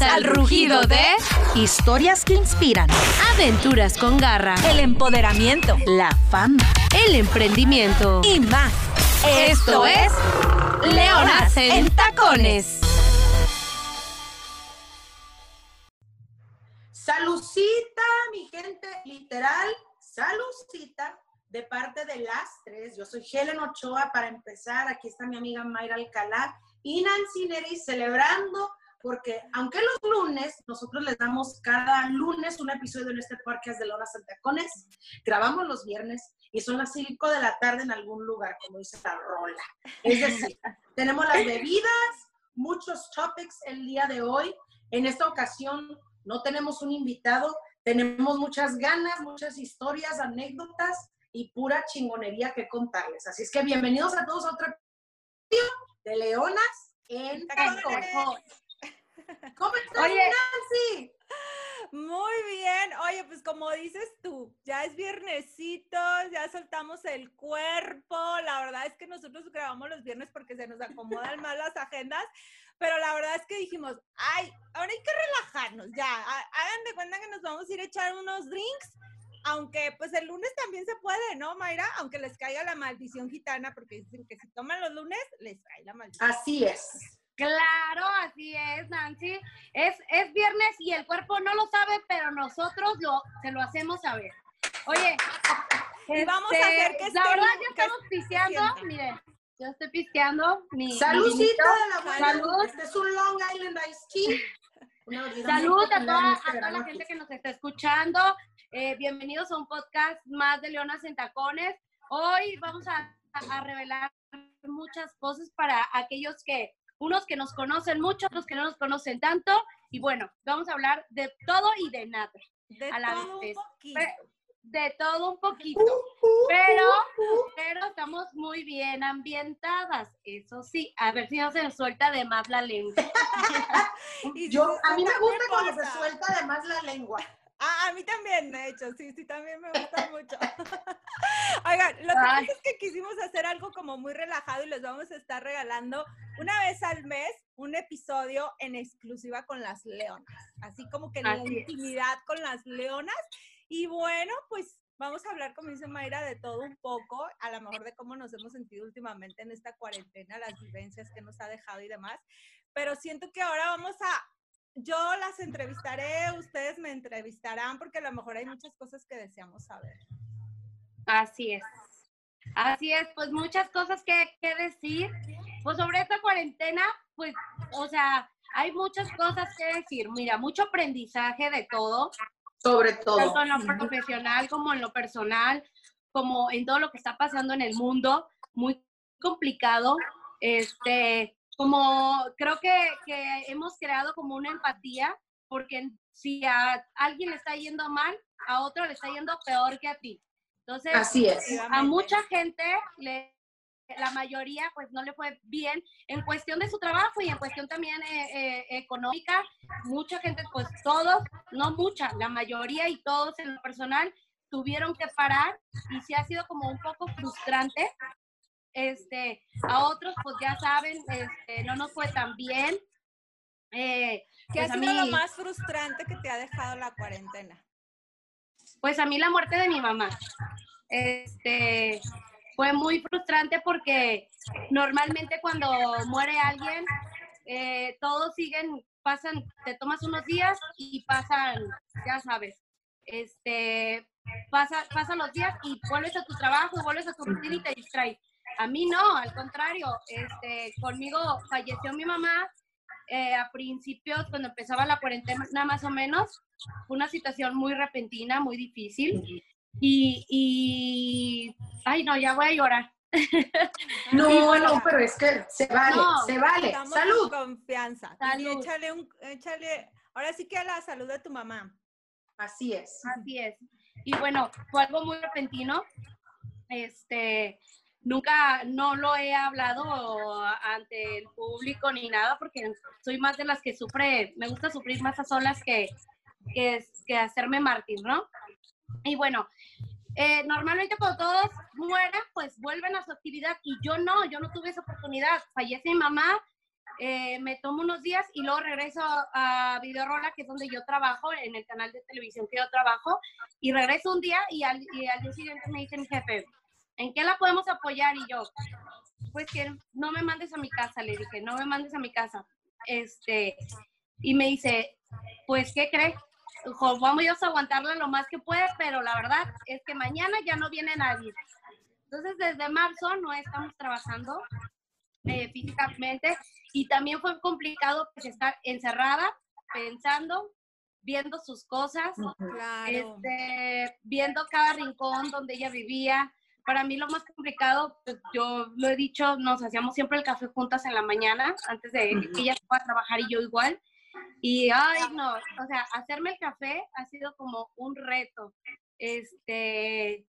Al rugido de Historias que inspiran. Aventuras con garra, el empoderamiento, La fama. el emprendimiento. y más. Esto es Leonas en Tacones. Salucita, mi gente, literal, salucita de parte de las tres. Yo soy Helen Ochoa para empezar. Aquí está mi amiga Mayra Alcalá y Nancy Neri celebrando porque aunque los lunes, nosotros les damos cada lunes un episodio en este podcast de Leonas en Tacones, grabamos los viernes y son las 5 de la tarde en algún lugar, como dice la rola. Es decir, tenemos las bebidas, muchos topics el día de hoy. En esta ocasión no tenemos un invitado, tenemos muchas ganas, muchas historias, anécdotas y pura chingonería que contarles. Así es que bienvenidos a todos a otro episodio de Leonas en Tacones. ¿Cómo estás, Oye. Nancy? Muy bien. Oye, pues como dices tú, ya es viernesito, ya soltamos el cuerpo. La verdad es que nosotros grabamos los viernes porque se nos acomodan más las agendas, pero la verdad es que dijimos, ay, ahora hay que relajarnos, ya. ha- Hagan de cuenta que nos vamos a ir a echar unos drinks. Aunque pues el lunes también se puede, ¿no, Mayra? Aunque les caiga la maldición gitana, porque dicen que si toman los lunes, les cae la maldición. Así es. Claro, así es, Nancy. Es, es viernes y el cuerpo no lo sabe, pero nosotros lo, se lo hacemos saber. Oye, Y vamos a este, hacer que La este verdad, ya estamos pisteando. sienta. Mire, yo estoy pisteando. Mi, mi Saludcita de la buena. Salud. Este es un Long Island Iced Tea. Muy Salud a toda, a este toda la gente que nos está escuchando. Eh, bienvenidos a un podcast más de Leonas en Tacones. Hoy vamos a, a revelar muchas cosas para aquellos que, unos que nos conocen mucho, otros que no nos conocen tanto. Y bueno, vamos a hablar de todo y de nada. De a la todo vez. un poquito. De todo un poquito. Uh, uh, Pero, uh, uh. pero estamos muy bien ambientadas. Eso sí, a ver si no se nos suelta de más la lengua. Y si Yo, a mí me gusta cuando se suelta además la lengua. Ah, a mí también, de hecho, sí, sí, también me gusta mucho. Oigan, lo que pasa es que quisimos hacer algo como muy relajado y les vamos a estar regalando una vez al mes un episodio en exclusiva con las leonas, así como que la Así es. intimidad con las leonas. Y bueno, pues vamos a hablar, como dice Mayra, de todo un poco, a lo mejor de cómo nos hemos sentido últimamente en esta cuarentena, las vivencias que nos ha dejado y demás. Pero siento que ahora vamos a yo las entrevistaré, ustedes me entrevistarán, porque a lo mejor hay muchas cosas que deseamos saber. Así es. Así es, pues muchas cosas que, que decir. Pues sobre esta cuarentena, pues, o sea, hay muchas cosas que decir. Mira, mucho aprendizaje de todo, Sobre todo. tanto en lo profesional como en lo personal, como en todo lo que está pasando en el mundo. Muy complicado. Este, como creo que, que hemos creado como una empatía, porque si a alguien le está yendo mal, a otro le está yendo peor que a ti. Entonces, Así es. a mucha gente, le, la mayoría, pues no le fue bien en cuestión de su trabajo y en cuestión también eh, eh, económica. Mucha gente, pues todos, no mucha, la mayoría y todos en lo personal tuvieron que parar y sí ha sido como un poco frustrante. Este, a otros, pues ya saben, este, no nos fue tan bien. Eh, ¿Qué pues ha sido lo más frustrante que te ha dejado la cuarentena? Pues a mí la muerte de mi mamá. Este fue muy frustrante porque normalmente cuando muere alguien, eh, todos siguen, pasan, te tomas unos días y pasan, ya sabes, este, pasa, pasan los días y vuelves a tu trabajo, vuelves a tu rutina y te distraes. A mí no, al contrario, este, conmigo falleció mi mamá eh, a principios, cuando empezaba la cuarentena más o menos, fue una situación muy repentina, muy difícil. Y, y, ay, no, ya voy a llorar. No, Y bueno, no, pero es que se vale, No, se vale. Salud. confianza. Y Salud. échale un, échale, ahora sí que a la salud de tu mamá. Así es. Así es. Y bueno, fue algo muy repentino. Este, nunca, no lo he hablado ante el público ni nada, porque soy más de las que sufre, me gusta sufrir más a solas que, que, que hacerme mártir, ¿no? Y bueno, eh, normalmente cuando todos mueren, pues vuelven a su actividad y yo no, yo no tuve esa oportunidad. Fallece mi mamá, eh, me tomo unos días y luego regreso a Videorola, que es donde yo trabajo, en el canal de televisión que yo trabajo, y regreso un día y al, y al día siguiente me dice mi jefe, ¿en qué la podemos apoyar? Y yo, pues que no me mandes a mi casa, le dije, no me mandes a mi casa. Este, y me dice, pues, ¿qué crees? Vamos a aguantarla lo más que puede, pero la verdad es que mañana ya no viene nadie. Entonces, desde marzo no estamos trabajando eh, físicamente y también fue complicado pues, estar encerrada, pensando, viendo sus cosas, este, viendo cada rincón donde ella vivía. Para mí lo más complicado, pues yo lo he dicho, nos hacíamos siempre el café juntas en la mañana, antes de que ella fuera a trabajar y yo igual. Y, ay, no, o sea, hacerme el café ha sido como un reto. Este,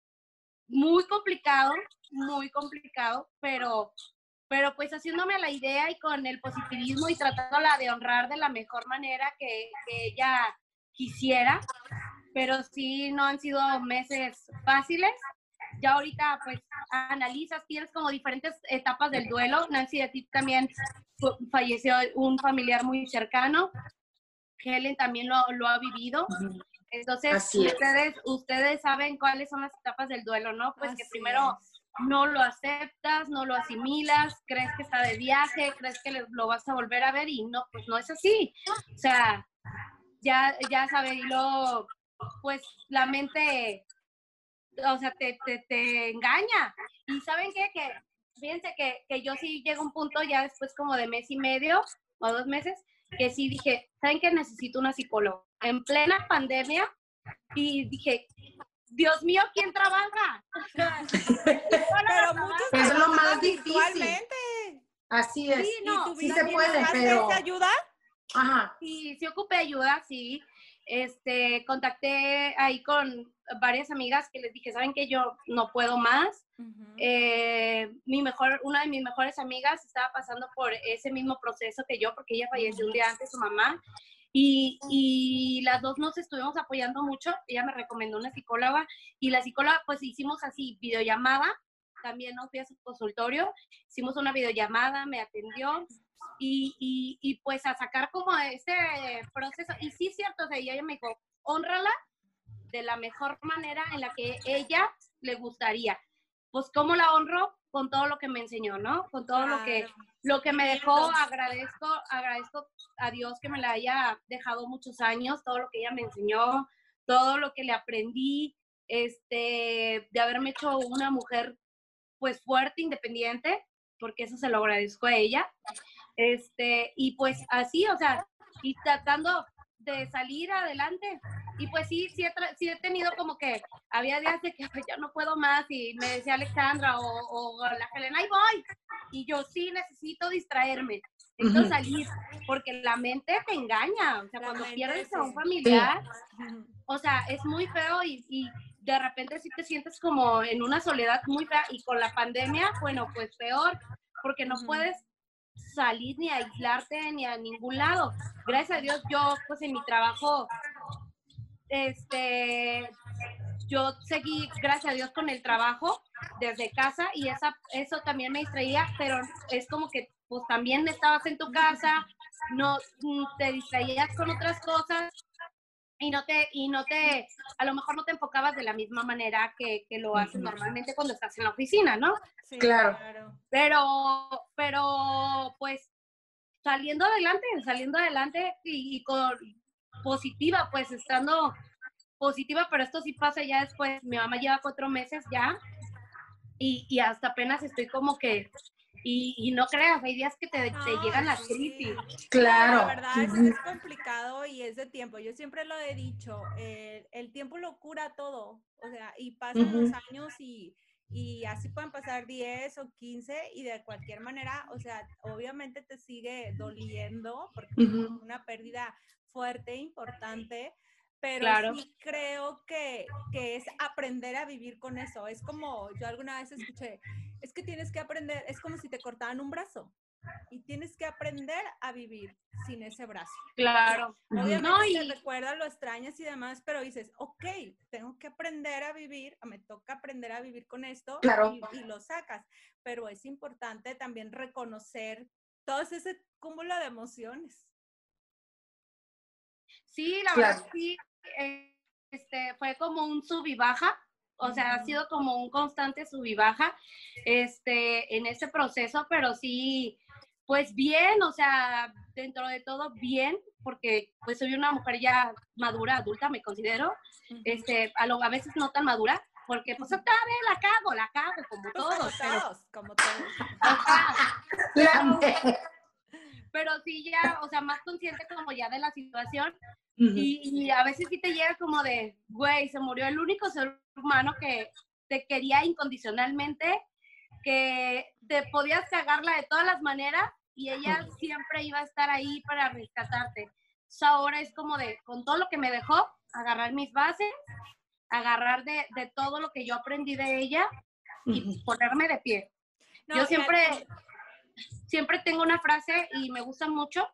muy complicado, muy complicado, pero pero pues haciéndome la idea y con el positivismo y tratándola de honrar de la mejor manera que, ella quisiera, pero sí no han sido meses fáciles. Ya ahorita pues analizas, tienes como diferentes etapas del duelo. Nancy, de ti también falleció un familiar muy cercano. Helen también lo, lo ha vivido. Entonces, ustedes, ustedes saben cuáles son las etapas del duelo, ¿no? Pues que primero no lo aceptas, no lo asimilas, crees que está de viaje, crees que lo vas a volver a ver y no, pues no es así. O sea, ya, ya sabes, y luego, pues la mente, o sea, te, te, engaña. Y ¿saben qué? Que fíjense que, que yo sí llego a un punto ya después como de mes y medio o dos meses, que sí dije, ¿saben que necesito una psicóloga? En plena pandemia, y dije, Dios mío, ¿quién trabaja? pero muchos es lo más difícil. Así es. Sí, no, sí se puede, pero... ayuda? Ajá. Sí, sí ocupé ayuda, sí. Este, contacté ahí con varias amigas que les dije, ¿saben que Yo no puedo más. Eh, mi mejor, una de mis mejores amigas estaba pasando por ese mismo proceso que yo, porque ella falleció un día antes su mamá. Y, y, las dos nos estuvimos apoyando mucho. Ella me recomendó una psicóloga y la psicóloga, pues hicimos así, videollamada. También nos fui a su consultorio, hicimos una videollamada, me atendió y, y, y pues a sacar como este proceso. Y sí, cierto, o sea, ella me dijo, honrala de la mejor manera en la que ella le gustaría. Pues, ¿cómo la honro? Con todo lo que me enseñó, ¿no? Con todo lo que lo que me dejó, agradezco, agradezco a Dios que me la haya dejado muchos años, todo lo que ella me enseñó, todo lo que le aprendí, este, de haberme hecho una mujer pues fuerte, independiente, porque eso se lo agradezco a ella. Este, y pues así, o sea, y tratando de salir adelante. Y pues sí, sí he, sí he tenido como que había días de que pues, ya no puedo más y me decía Alexandra o, o la Helena, ahí voy. Y yo sí necesito distraerme, necesito salir, porque la mente te engaña. O sea, cuando pierdes a un familiar, o sea, es muy feo y, y de repente sí te sientes como en una soledad muy fea y con la pandemia, bueno, pues peor, porque no puedes salir ni aislarte ni a ningún lado. Gracias a Dios, yo pues en mi trabajo, este, yo seguí, gracias a Dios, con el trabajo desde casa y esa, eso también me distraía, pero es como que pues también estabas en tu casa, no mm, te distraías con otras cosas y no te, y no te, a lo mejor no te enfocabas de la misma manera que, que lo haces normalmente cuando estás en la oficina, ¿no? Sí, claro. Pero, pero, pues, saliendo adelante, saliendo adelante y, con positiva, pues, estando positiva, pero esto sí pasa ya después, mi mamá lleva cuatro meses ya y, y hasta apenas estoy como que y, no creas, hay días que te, llegan las crisis. Claro. La verdad es, complicado y es de tiempo. Yo siempre lo he dicho, el tiempo lo cura todo. O sea, y pasan los años y, y así pueden pasar 10 o 15 y de cualquier manera, o sea, obviamente te sigue doliendo porque es una pérdida fuerte, importante, pero sí creo que, que, es aprender a vivir con eso. Es como, yo alguna vez escuché, es que tienes que aprender, es como si te cortaban un brazo y tienes que aprender a vivir sin ese brazo. Claro. Obviamente no, y... te recuerdas, lo extrañas y demás, pero dices, ok, tengo que aprender a vivir, me toca aprender a vivir con esto claro. y, y, lo sacas. Pero es importante también reconocer todo ese cúmulo de emociones. Sí, la verdad sí, eh, este, fue como un sub y baja, o sea, ha sido como un constante sub y baja este, en ese proceso, pero sí, pues bien, o sea, dentro de todo bien, porque pues soy una mujer ya madura, adulta, me considero, este, a, lo, a veces no tan madura, porque pues otra vez la cago, la cago, como Pues todos. como todos, como todos. Pero, pero sí ya, o sea, más consciente como ya de la situación y, y a veces sí te llega como de, güey, se murió el único ser humano que te quería incondicionalmente, que te podías cagarla de todas las maneras y ella siempre iba a estar ahí para rescatarte. So, ahora es como de, con todo lo que me dejó, agarrar mis bases, agarrar de, de todo lo que yo aprendí de ella y ponerme de pie. No, yo siempre, siempre tengo una frase y me gusta mucho,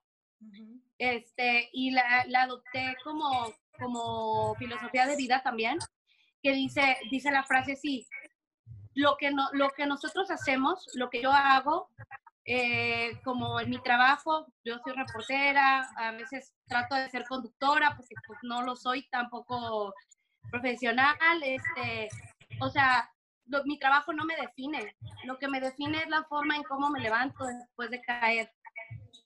este, y la, la adopté como, como filosofía de vida también, que dice, dice la frase así, lo que, no, lo que nosotros hacemos, lo que yo hago, eh, como en mi trabajo, yo soy reportera, a veces trato de ser conductora, porque pues no lo soy tampoco profesional, este, o sea, mi trabajo no me define, lo que me define es la forma en cómo me levanto después de caer.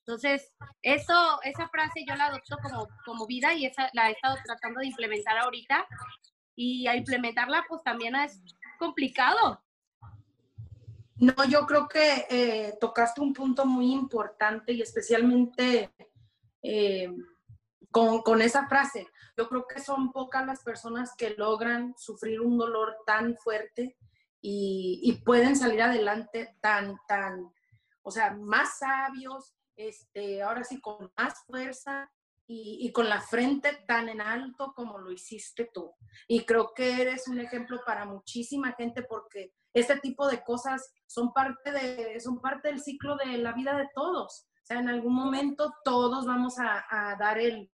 Entonces, eso, esa frase yo la adopto como, como vida y esa la he estado tratando de implementar ahorita. Y a implementarla, pues también es complicado. No, yo creo que eh, tocaste un punto muy importante y especialmente eh, con, con esa frase. Yo creo que son pocas las personas que logran sufrir un dolor tan fuerte y, pueden salir adelante tan, tan, o sea, más sabios, este, ahora sí con más fuerza y, y con la frente tan en alto como lo hiciste tú. Y creo que eres un ejemplo para muchísima gente porque este tipo de cosas son parte, de, son parte del ciclo de la vida de todos. O sea, en algún momento todos vamos a, a dar el,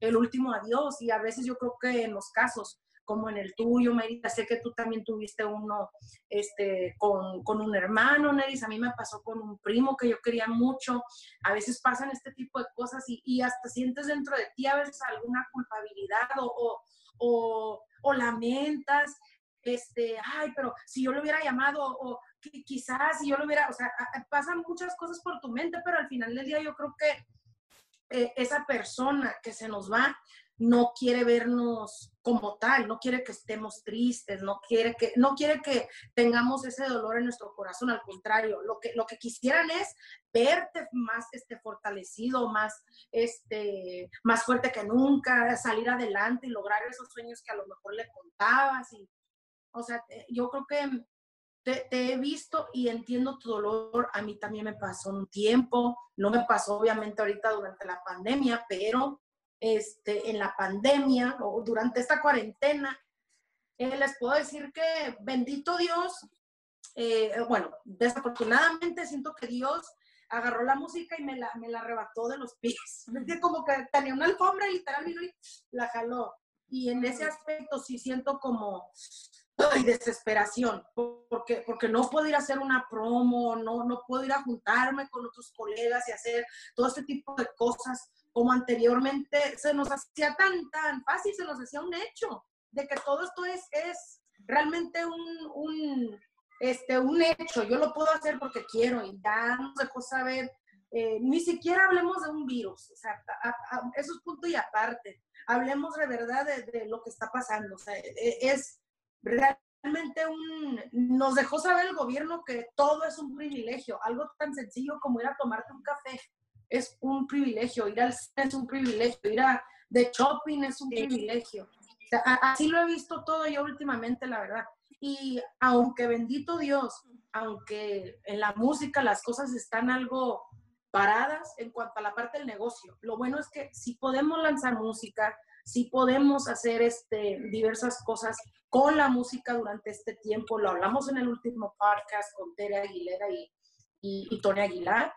el último adiós y a veces yo creo que en los casos como en el tuyo, Merita, sé que tú también tuviste uno este, con, con un hermano, Neris, a mí me pasó con un primo que yo quería mucho, a veces pasan este tipo de cosas y, y hasta sientes dentro de ti a veces alguna culpabilidad o, o, o, o lamentas, este, ay, pero si yo lo hubiera llamado o qui- quizás si yo lo hubiera, o sea, pasan muchas cosas por tu mente, pero al final del día yo creo que eh, esa persona que se nos va no quiere vernos como tal, no quiere que estemos tristes, no quiere que, no quiere que tengamos ese dolor en nuestro corazón, al contrario, lo que, lo que quisieran es verte más este, fortalecido, más, este, más fuerte que nunca, salir adelante y lograr esos sueños que a lo mejor le contabas. Y, o sea, yo creo que te, te, he visto y entiendo tu dolor. A mí también me pasó un tiempo, no me pasó obviamente ahorita durante la pandemia, pero este, en la pandemia o durante esta cuarentena, eh, les puedo decir que bendito Dios, eh, bueno, desafortunadamente siento que Dios agarró la música y me la, me la arrebató de los pies. Como que tenía una alfombra y literal vino y la jaló. Y en ese aspecto sí siento como ay, desesperación, porque, porque no puedo ir a hacer una promo, no, no puedo ir a juntarme con otros colegas y hacer todo este tipo de cosas como anteriormente se nos hacía tan, tan fácil, se nos hacía un hecho de que todo esto es, es realmente un, este, un hecho. Yo lo puedo hacer porque quiero y ya nos dejó saber, eh, ni siquiera hablemos de un virus, o sea, eso es punto y aparte. Hablemos de verdad de, de lo que está pasando, o sea, es realmente un, nos dejó saber el gobierno que todo es un privilegio, algo tan sencillo como ir a tomarte un café es un privilegio, ir al cine es un privilegio, ir a de shopping es un privilegio. O sea, así lo he visto todo yo últimamente, la verdad. Y aunque bendito Dios, aunque en la música las cosas están algo paradas en cuanto a la parte del negocio, lo bueno es que si podemos lanzar música, si podemos hacer este, diversas cosas con la música durante este tiempo, lo hablamos en el último podcast con Tere Aguilera y, y, y Tony Aguilar,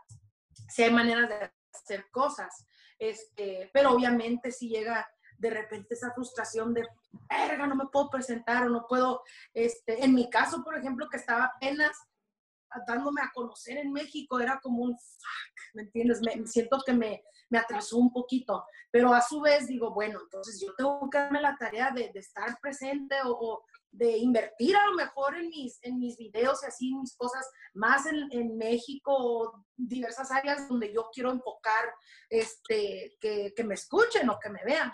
si hay maneras de hacer cosas, este, pero obviamente si llega de repente esa frustración de, verga, no me puedo presentar o no puedo, este, en mi caso, por ejemplo, que estaba apenas dándome a conocer en México, era como un fuck, ¿me entiendes? Me, siento que me, me atrasó un poquito, pero a su vez digo, bueno, entonces yo tengo que darme la tarea de, estar presente o, de invertir a lo mejor en mis, en mis videos y así, mis cosas, más en, en México diversas áreas donde yo quiero enfocar, este, que, que me escuchen o que me vean.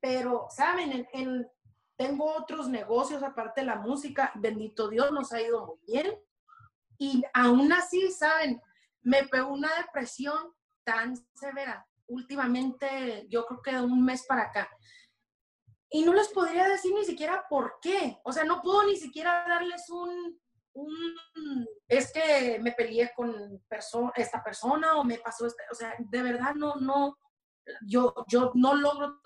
Pero, ¿saben? En, en, tengo otros negocios aparte de la música, bendito Dios, nos ha ido muy bien. Y aún así, ¿saben? Me pegó una depresión tan severa últimamente, yo creo que de un mes para acá. Y no les podría decir ni siquiera por qué. O sea, no puedo ni siquiera darles un, un es que me peleé con perso esta persona o me pasó este, o sea, de verdad no, no, yo, yo no logro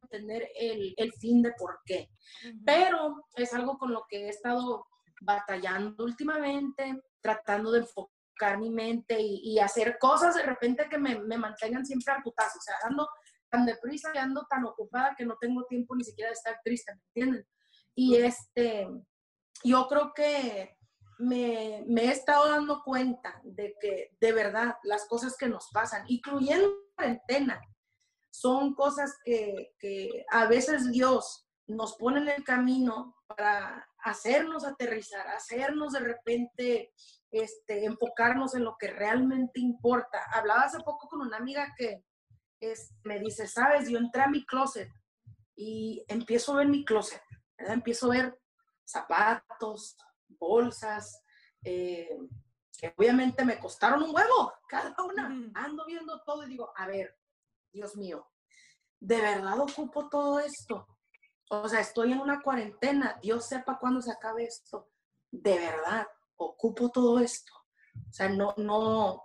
entender el, el fin de por qué. Uh -huh. Pero es algo con lo que he estado batallando últimamente, tratando de enfocar mi mente y, y hacer cosas de repente que me, me, mantengan siempre al putazo, o sea, ando tan deprisa y ando tan ocupada que no tengo tiempo ni siquiera de estar triste, ¿me entienden? Y este, yo creo que me, me, he estado dando cuenta de que de verdad las cosas que nos pasan, incluyendo cuarentena, son cosas que, que a veces Dios nos pone en el camino para hacernos aterrizar, hacernos de repente este, enfocarnos en lo que realmente importa. Hablaba hace poco con una amiga que es, me dice, sabes, yo entré a mi closet y empiezo a ver mi closet, ¿verdad? empiezo a ver zapatos, bolsas, eh, que obviamente me costaron un huevo cada una. Ando viendo todo y digo, a ver, Dios mío, ¿de verdad ocupo todo esto? O sea, estoy en una cuarentena, Dios sepa cuándo se acabe esto. De verdad, ocupo todo esto. O sea, no, no,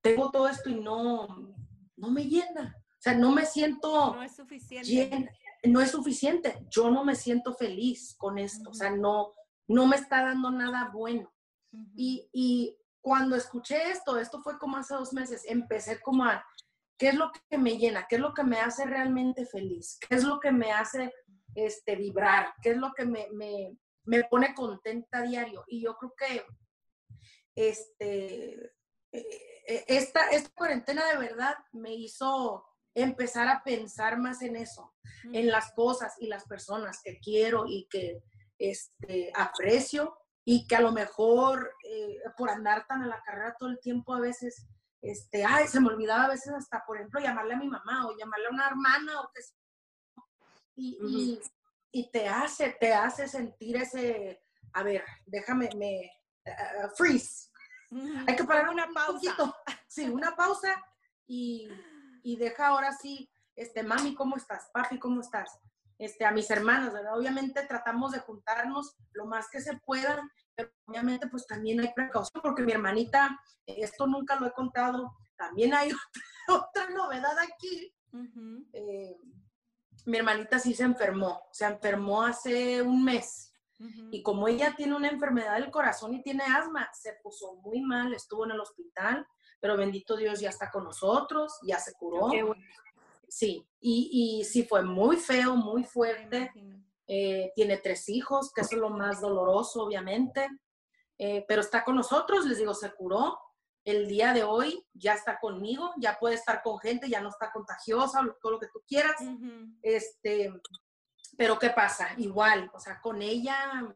tengo todo esto y no, no me llena. O sea, no me siento... No es suficiente. Llena, no es suficiente. Yo no me siento feliz con esto. Uh -huh. O sea, no, no me está dando nada bueno. Uh -huh. y, y cuando escuché esto, esto fue como hace dos meses, empecé como a, ¿qué es lo que me llena? ¿Qué es lo que me hace realmente feliz? ¿Qué es lo que me hace este, vibrar? ¿Qué es lo que me, me, me pone contenta a diario? Y yo creo que este, esta, esta cuarentena de verdad me hizo empezar a pensar más en eso, mm. en las cosas y las personas que quiero y que este, aprecio y que a lo mejor eh, por andar tan a la carrera todo el tiempo a veces, este, ay, se me olvidaba a veces hasta, por ejemplo, llamarle a mi mamá o llamarle a una hermana o que y, y, y, te hace, te hace sentir ese, a ver, déjame, me, uh, freeze. Hay que parar una un pausa. Poquito. Sí, una pausa y, y deja ahora sí, este, mami, ¿cómo estás? Papi, ¿cómo estás? Este, a mis hermanas, ¿verdad? Obviamente tratamos de juntarnos lo más que se pueda, pero obviamente pues también hay precaución, porque mi hermanita, esto nunca lo he contado, también hay otra, otra novedad aquí. Uh -huh. eh, mi hermanita sí se enfermó, se enfermó hace un mes. Uh -huh. Y como ella tiene una enfermedad del corazón y tiene asma, se puso muy mal, estuvo en el hospital, pero bendito Dios ya está con nosotros, ya se curó. Bueno. Sí, y, y, sí fue muy feo, muy fuerte. Eh, tiene tres hijos, que eso es lo más doloroso, obviamente. Eh, pero está con nosotros, les digo, se curó. El día de hoy ya está conmigo, ya puede estar con gente, ya no está contagiosa, todo lo que tú quieras. Uh -huh. Este, pero ¿qué pasa? Igual, o sea, con ella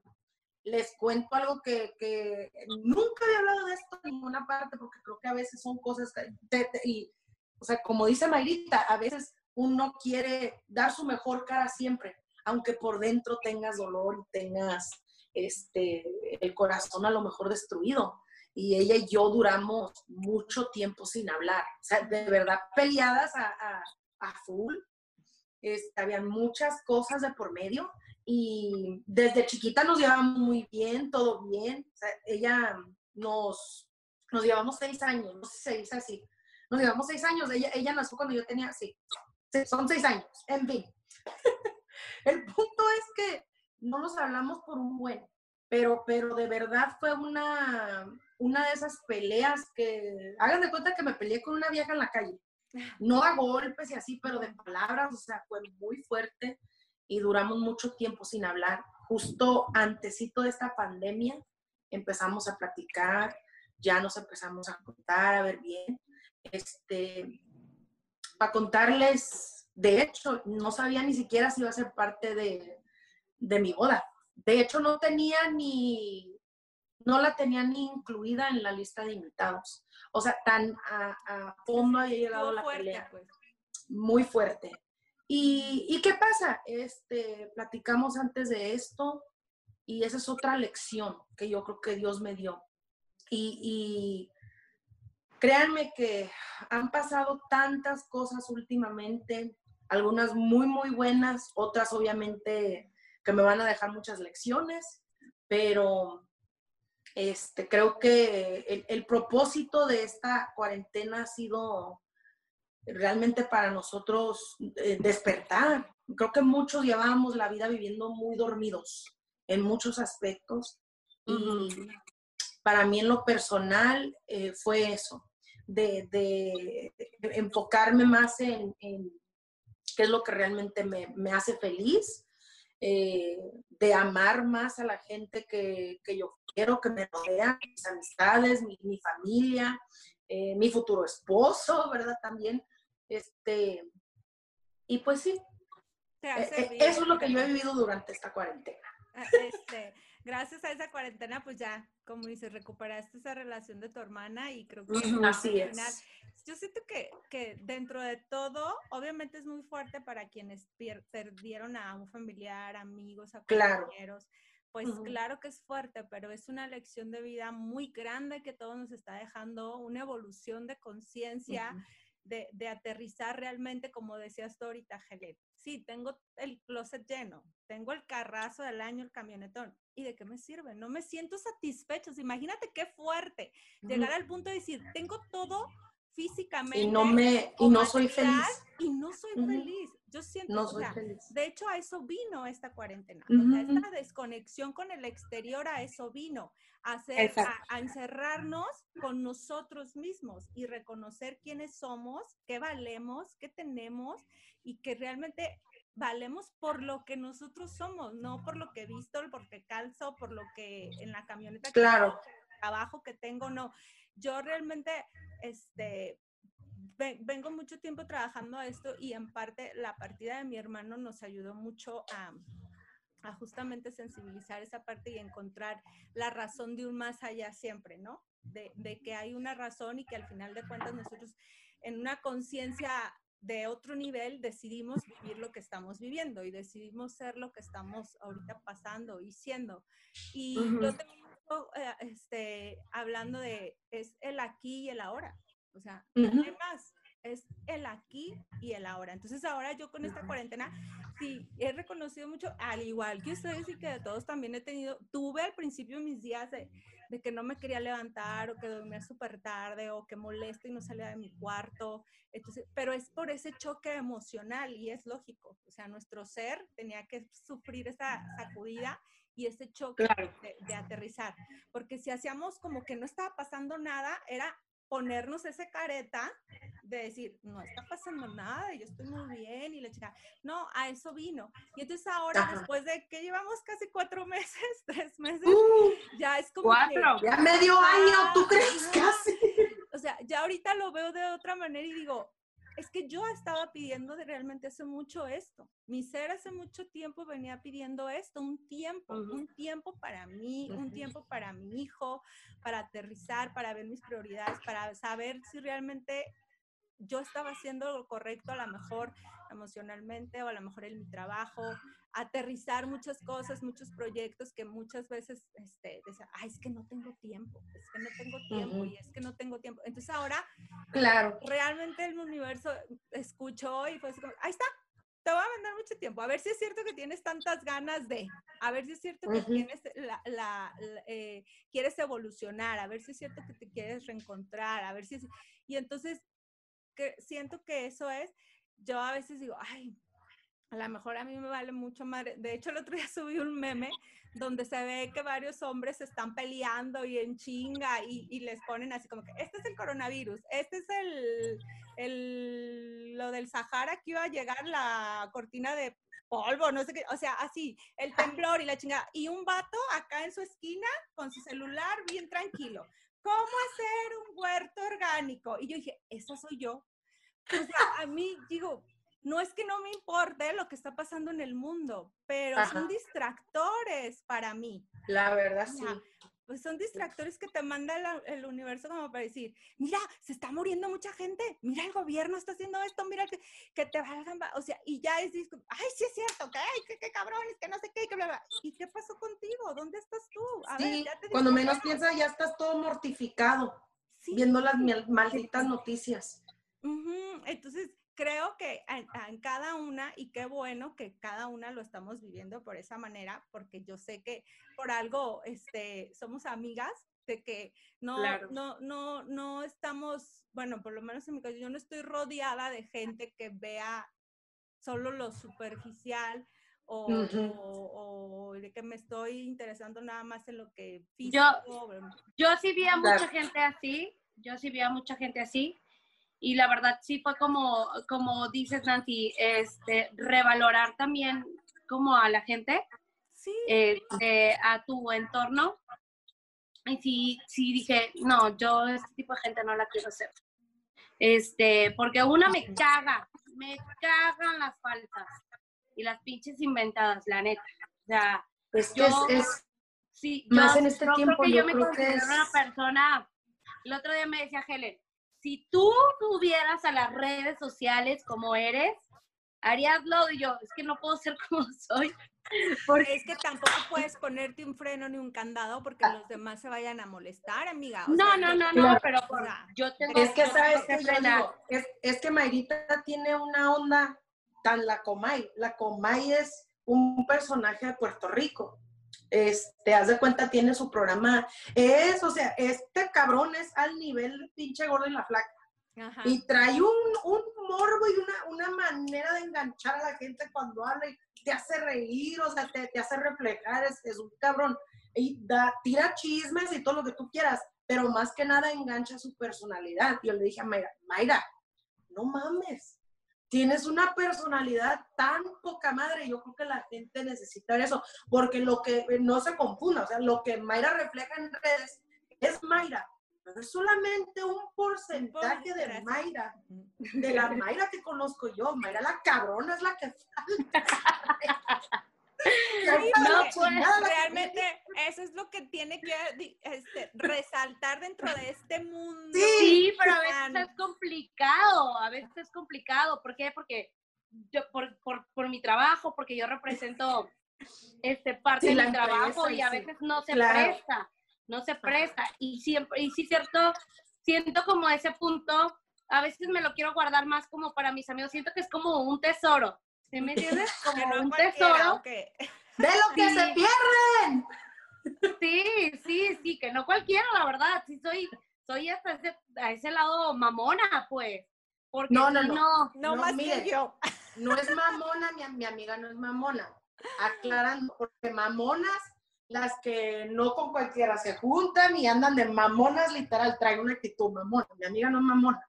les cuento algo que, que nunca había hablado de esto en ninguna parte, porque creo que a veces son cosas que, y o sea, como dice Mayrita, a veces uno quiere dar su mejor cara siempre, aunque por dentro tengas dolor y tengas este, el corazón a lo mejor destruido. Y ella y yo duramos mucho tiempo sin hablar, o sea, de verdad peleadas a, a, a full. Este, habían muchas cosas de por medio y desde chiquita nos llevamos muy bien, todo bien. Ella nos, nos llevamos seis años, no sé si se dice así nos llevamos seis años, ella, ella nació cuando yo tenía, sí, son seis años, en fin. El punto es que no nos hablamos por un buen, pero, pero de verdad fue una, una de esas peleas que, hagan de cuenta que me peleé con una vieja en la calle, no a golpes y así, pero de palabras, o sea, fue muy fuerte y duramos mucho tiempo sin hablar. Justo antesito de esta pandemia, empezamos a platicar, ya nos empezamos a contar, a ver bien. Este, para contarles, de hecho, no sabía ni siquiera si iba a ser parte de, de mi boda. De hecho, no tenía ni, no la tenía ni incluida en la lista de invitados. O sea, tan a, a fondo había llegado la fuerte, pelea. pues. Muy fuerte. ¿Y, ¿Y qué pasa? Este, platicamos antes de esto y esa es otra lección que yo creo que Dios me dio. Y, y créanme que han pasado tantas cosas últimamente, algunas muy, muy buenas, otras obviamente que me van a dejar muchas lecciones, pero este, creo que el, el propósito de esta cuarentena ha sido realmente para nosotros eh, despertar. Creo que muchos llevábamos la vida viviendo muy dormidos en muchos aspectos y para mí en lo personal eh, fue eso, de, de enfocarme más en, en, qué es lo que realmente me, me hace feliz, eh, de amar más a la gente que, que, yo quiero, que me rodea, mis amistades, mi, mi familia, eh, mi futuro esposo, ¿verdad? También, este, y pues sí, eh, eso es lo que yo he vivido durante esta cuarentena. Este, gracias a esa cuarentena, pues ya, como dices, recuperaste esa relación de tu hermana y creo que así al final, yo siento que, que, dentro de todo, obviamente es muy fuerte para quienes perdieron a un familiar, amigos, a compañeros. Claro. Pues uh -huh. claro que es fuerte, pero es una lección de vida muy grande que todo nos está dejando, una evolución de conciencia. Uh -huh. De, de, aterrizar realmente, como decías tú ahorita, Helen. Sí, tengo el closet lleno, tengo el carrazo del año, el camionetón. ¿Y de qué me sirve? No me siento satisfecho. Imagínate qué fuerte llegar al punto de decir, tengo todo físicamente. Y no, me, y no soy feliz. Y no soy uh -huh. feliz. Yo siento, no o soy sea, feliz. de hecho a eso vino esta cuarentena. Uh -huh. o sea, esta desconexión con el exterior a eso vino. A, hacer, a, a, encerrarnos con nosotros mismos y reconocer quiénes somos, qué valemos, qué tenemos y que realmente valemos por lo que nosotros somos, no por lo que he visto, por lo que calzo, por lo que en la camioneta claro. que trabajo que tengo, no. Yo realmente, este, vengo mucho tiempo trabajando a esto y en parte la partida de mi hermano nos ayudó mucho a, a justamente sensibilizar esa parte y encontrar la razón de un más allá siempre, ¿no? De, de que hay una razón y que al final de cuentas nosotros en una conciencia de otro nivel decidimos vivir lo que estamos viviendo y decidimos ser lo que estamos ahorita pasando y siendo. Y uh -huh. yo tengo, eh, este, hablando de, es el aquí y el ahora. O sea, uh -huh. además, es el aquí y el ahora. Entonces ahora yo con esta cuarentena, sí, he reconocido mucho, al igual que ustedes y que de todos también he tenido, tuve al principio mis días de, de que no me quería levantar o que dormía súper tarde o que molesta y no salía de mi cuarto. Entonces, pero es por ese choque emocional y es lógico. O sea, nuestro ser tenía que sufrir esa sacudida y ese choque claro. de, de aterrizar. Porque si hacíamos como que no estaba pasando nada, era ponernos esa careta de decir, no está pasando nada, yo estoy muy bien, y la chica, no, a eso vino. Y entonces ahora, Ajá. después de que llevamos casi cuatro meses, tres meses, uh, ya es como cuatro, que, ya medio año, ¿tú crees? Casi. O sea, ya ahorita lo veo de otra manera y digo, es que yo estaba pidiendo de realmente hace mucho esto. Mi ser hace mucho tiempo venía pidiendo esto, un tiempo, uh -huh. un tiempo para mí, uh -huh. un tiempo para mi hijo, para aterrizar, para ver mis prioridades, para saber si realmente yo estaba haciendo lo correcto, a lo mejor emocionalmente o a lo mejor en mi trabajo, aterrizar muchas cosas, muchos proyectos que muchas veces este, decía, ay, es que no tengo tiempo, es que no tengo tiempo uh -huh. y es que no tengo tiempo. Entonces ahora, claro, realmente el universo escuchó y fue así como, ahí está, te voy a mandar mucho tiempo, a ver si es cierto que tienes tantas ganas de, a ver si es cierto que uh -huh. tienes la, la, la eh, quieres evolucionar, a ver si es cierto que te quieres reencontrar, a ver si es... Y entonces, que siento que eso es, yo a veces digo, ay, a lo mejor a mí me vale mucho madre. De hecho, el otro día subí un meme donde se ve que varios hombres se están peleando y en chinga y, y, les ponen así como que este es el coronavirus, este es el, el lo del Sahara que iba a llegar la cortina de polvo, no sé qué, o sea, así, el temblor y la chingada. Y un vato acá en su esquina con su celular bien tranquilo. ¿Cómo hacer un huerto orgánico? Y yo dije, esa soy yo. O sea, a mí, digo, no es que no me importe lo que está pasando en el mundo, pero son Ajá. distractores para mí. La verdad, sí. pues son distractores que te manda el, el universo como para decir, mira, se está muriendo mucha gente, mira, el gobierno está haciendo esto, mira, que, que te valgan, va-". o sea, y ya es, ay, sí es cierto, que, ay, que, que cabrones, que no sé qué, que bla, bla. ¿Y qué pasó contigo? ¿Dónde estás tú? A ver, Sí, ya te cuando menos piensas ya estás todo mortificado, Sí. viendo las mal- malditas noticias. Ujú, Entonces, creo que en, en cada una, y qué bueno que cada una lo estamos viviendo por esa manera, porque yo sé que por algo este, somos amigas, de que no, Claro. no, no, no estamos, bueno, por lo menos en mi caso, yo no estoy rodeada de gente que vea solo lo superficial o, Ujú. o- o de que me estoy interesando nada más en lo que físico. Yo- Yo sí vi a Claro. mucha gente así, yo sí vi a mucha gente así, y la verdad sí fue como, como dices Nancy, este, revalorar también como a la gente, Sí, este, a tu entorno, y sí, sí dije, no, yo este tipo de gente no la quiero ser. Este, porque una me caga, me cagan las falsas y las pinches inventadas, la neta. O sea, que Yo- es, es- Sí, Más yo, en este yo tiempo, creo que yo yo me que considero es- una persona. El otro día me decía Helen, si tú subieras a las redes sociales como eres, haríaslo. Y yo, es que no puedo ser como soy. Porque Es que tampoco puedes ponerte un freno ni un candado porque los demás se vayan a molestar, amiga. o no, sea, no, no, no, pero o sea, yo tengo es que sabes que yo frenar. digo, es, es que Mayrita tiene una onda tan la Comay. La Comay es un personaje de Puerto Rico. Este, haz de cuenta, tiene su programa. Es, o sea, este cabrón es al nivel de pinche gordo y la flaca. Ajá. Y trae un, un morbo y una, una manera de enganchar a la gente cuando habla y te hace reír, o sea, te, te hace reflejar, es, es un cabrón. Y da, tira chismes y todo lo que tú quieras, pero más que nada engancha su personalidad. Yo le dije a Mayra, Mayra, no mames, tienes una personalidad tan poca madre, yo creo que la gente necesita eso, porque lo que no se confunda, o sea, lo que Mayra refleja en redes es Mayra, pero es solamente un porcentaje de. Mayra, de la Mayra que conozco yo. Mayra la cabrona es la que falta. No, pues, Realmente eso es lo que tiene que este, resaltar dentro de este mundo. Sí, pero a veces es complicado, a veces es complicado. ¿Por qué? Porque yo, por, por, por mi trabajo, porque yo represento este, parte Sí, de mi trabajo empresa, y a sí. veces no se Claro. presta, no se presta. Y siempre, y sí cierto, siento como ese punto, a veces me lo quiero guardar más como para mis amigos, siento que es como un tesoro. ¿Sí me entiendes? Como no un tesoro. ¿o qué? De lo que Sí. se pierden. Sí, sí, sí, que no cualquiera, la verdad. Sí, soy, soy hasta ese, a ese lado mamona, pues. Porque No, no, no. no. No, más mire. que yo. No es mamona, mi, mi amiga no es mamona. Aclarando, porque mamonas, las que no con cualquiera se juntan y andan de mamonas, literal, traen una actitud mamona. Mi amiga no es mamona.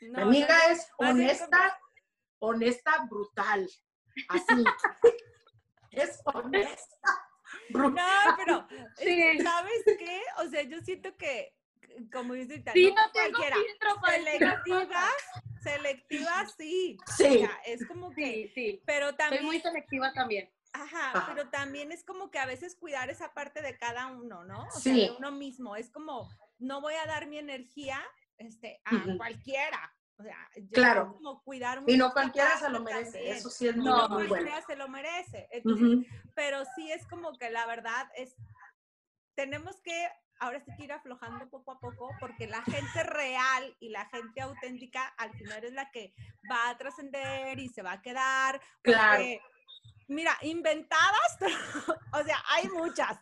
No, Mi amiga no, es honesta, honesta, brutal. Así. es honesta, brutal. No, pero Sí. ¿sabes qué? O sea, yo siento que, como dice ahorita, Sí, no tengo cualquiera. filtro para Selectiva, selectiva sí. Sí. O sea, es como que, Sí, sí. pero Soy también, muy selectiva también. ajá, Ajá. pero también es como que a veces cuidar esa parte de cada uno, ¿no? O sea, Sí. de uno mismo. Es como, no voy a dar mi energía este, a cualquiera. O sea, yo Claro. como cuidar Y no cualquiera se lo merece. también. Eso sí es muy, No, No muy bueno. cualquiera se lo merece. Entonces, pero sí es como que la verdad es, tenemos que ahora sí que ir aflojando poco a poco porque la gente real y la gente auténtica al final es la que va a trascender y se va a quedar. Claro. Mira, inventadas, o sea, hay muchas.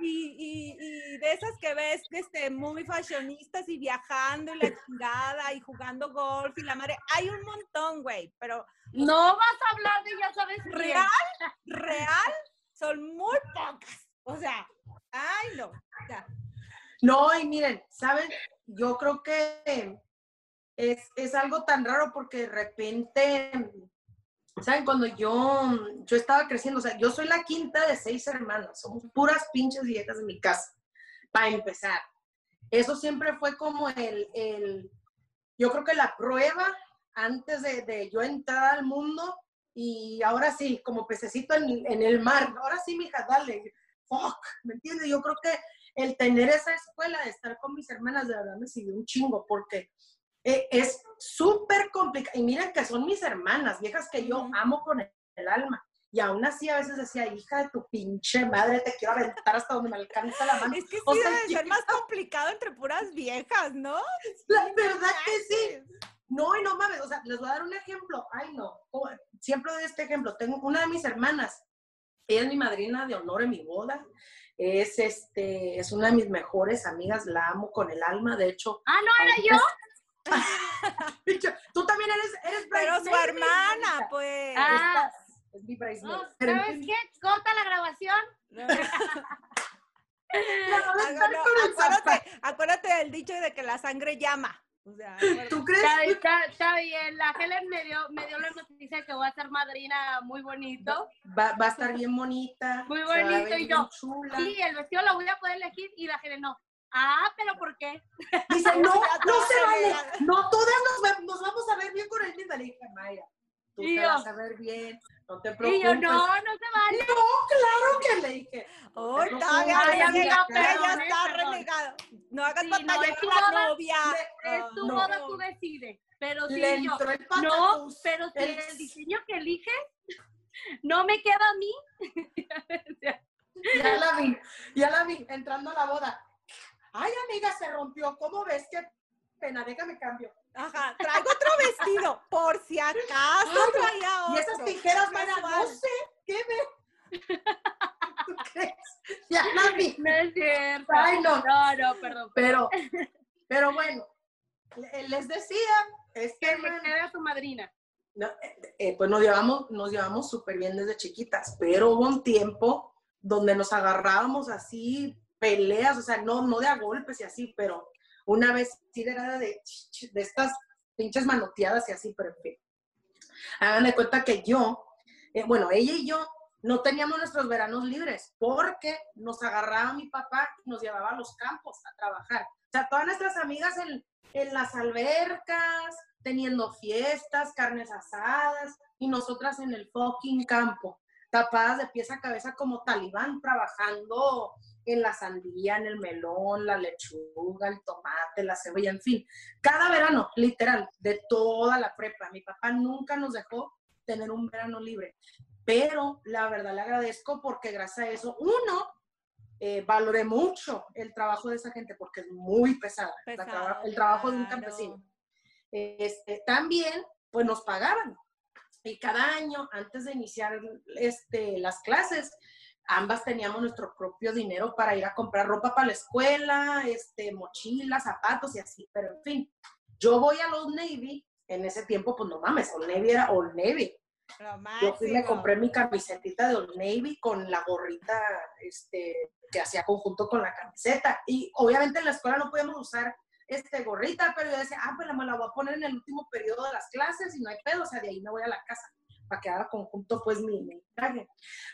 Y, y- y de esas que ves este, muy fashionistas y viajando y la chingada y jugando golf y la madre, hay un montón, güey, pero No vas a hablar de ya sabes quién. real, real, son muy pocas. O sea, ay no. O sea, No, y miren, ¿saben? Yo creo que es, es algo tan raro porque de repente ¿saben? Cuando yo, yo estaba creciendo, o sea, yo soy la quinta de seis hermanas, somos puras pinches viejas en mi casa, para empezar. Eso siempre fue como el, el yo creo que la prueba antes de, de yo entrar al mundo y ahora sí, como pececito en, en el mar, ahora sí, mija, dale, fuck, ¿me entiendes? Yo creo que el tener esa escuela de estar con mis hermanas, de verdad me sirvió un chingo, porque eh, es súper complicado. Y miren que son mis hermanas, viejas que yo amo con el, alma. Y aún así a veces decía, hija de tu pinche madre, te quiero aventar hasta donde me alcanza la mano. Es que sí O sea, debe ser más complicado entre puras viejas, ¿no? La verdad que sí. No, y no mames, o sea, les voy a dar un ejemplo. Ay, no, siempre doy este ejemplo. Tengo una de mis hermanas, ella es mi madrina de honor en mi boda. Es, este, es una de mis mejores amigas, la amo con el alma. De hecho, Ah, no, era yo. Tú también eres, eres Pero su hermana, pues. Ah, Es mi no, en ¿sabes qué? Corta la grabación. No. la verdad Ah, no, acuérdate, acuérdate del dicho de que la sangre llama. O sea. ¿Tú crees? Está, está, está bien. La Helen me dio, me dio la noticia de que voy a ser madrina muy bonito. Va, va a estar bien bonita. Muy bonito, y yo, chula. Sí, el vestido lo voy a poder elegir y la Helen no. Ah, pero ¿por qué? Dice, no, Ya no se vale. No, todas nos, nos vamos a ver bien con el mismo. Le dije, Maya, tú Y te yo- vas a ver bien, no te Y preocupes. yo, no, no se vale. No, claro que le dije. Oh, no Ay, llega, amiga, pero perdón, ya eh, está perdón. renegado. No hagas Sí, batalla no, es tu con la boda, novia. Es tu No. boda, tú decides. Pero si Le yo, entró el no, pero si El- el diseño que eliges no me queda a mí. Ya la vi, ya la vi, entrando a la boda. Ay, amiga, se rompió. ¿Cómo ves? Qué pena, déjame cambio. Ajá, traigo otro vestido, por si acaso traía otro. Y esas tijeras, Maya, no sé, ¿qué ve? ¿Tú crees? Ya la vi. No es cierto. Ay, no. No, no, perdón. Pero, pero bueno, le- les decía, es que Que me queda tu madrina. no, eh, eh, pues nos llevamos, nos llevamos súper bien desde chiquitas, pero hubo un tiempo donde nos agarrábamos así, peleas, o sea, no, no de a golpes y así, pero una vez sí era de, de estas pinches manoteadas y así, pero en fin. Hagan de cuenta que yo, eh, bueno, ella y yo no teníamos nuestros veranos libres porque nos agarraba mi papá y nos llevaba a los campos a trabajar. O sea, todas nuestras amigas en, en las albercas, teniendo fiestas, carnes asadas, y nosotras en el fucking campo, tapadas de pies a cabeza como talibán, trabajando en la sandía, en el melón, la lechuga, el tomate, la cebolla, en fin. Cada verano, literal, de toda la prepa. Mi papá nunca nos dejó tener un verano libre. Pero la verdad le agradezco porque gracias a eso, uno, eh, valoré mucho el trabajo de esa gente porque es muy pesada, Pesado, traba- el trabajo de un claro. campesino. Este, también, pues nos pagaban. Y cada año, antes de iniciar este, las clases, ambas teníamos nuestro propio dinero para ir a comprar ropa para la escuela, este, mochilas, zapatos y así. Pero en fin, yo voy a Old Navy, en ese tiempo, pues no mames, Old Navy era Old Navy. Yo fui y me compré mi camisetita de Old Navy con la gorrita este, que hacía conjunto con la camiseta. Y obviamente en la escuela no podíamos usar este, gorrita, pero yo decía, ah, pues la me la voy a poner en el último periodo de las clases y no hay pedo, o sea, de ahí me voy a la casa para que haga conjunto pues mi, mi traje.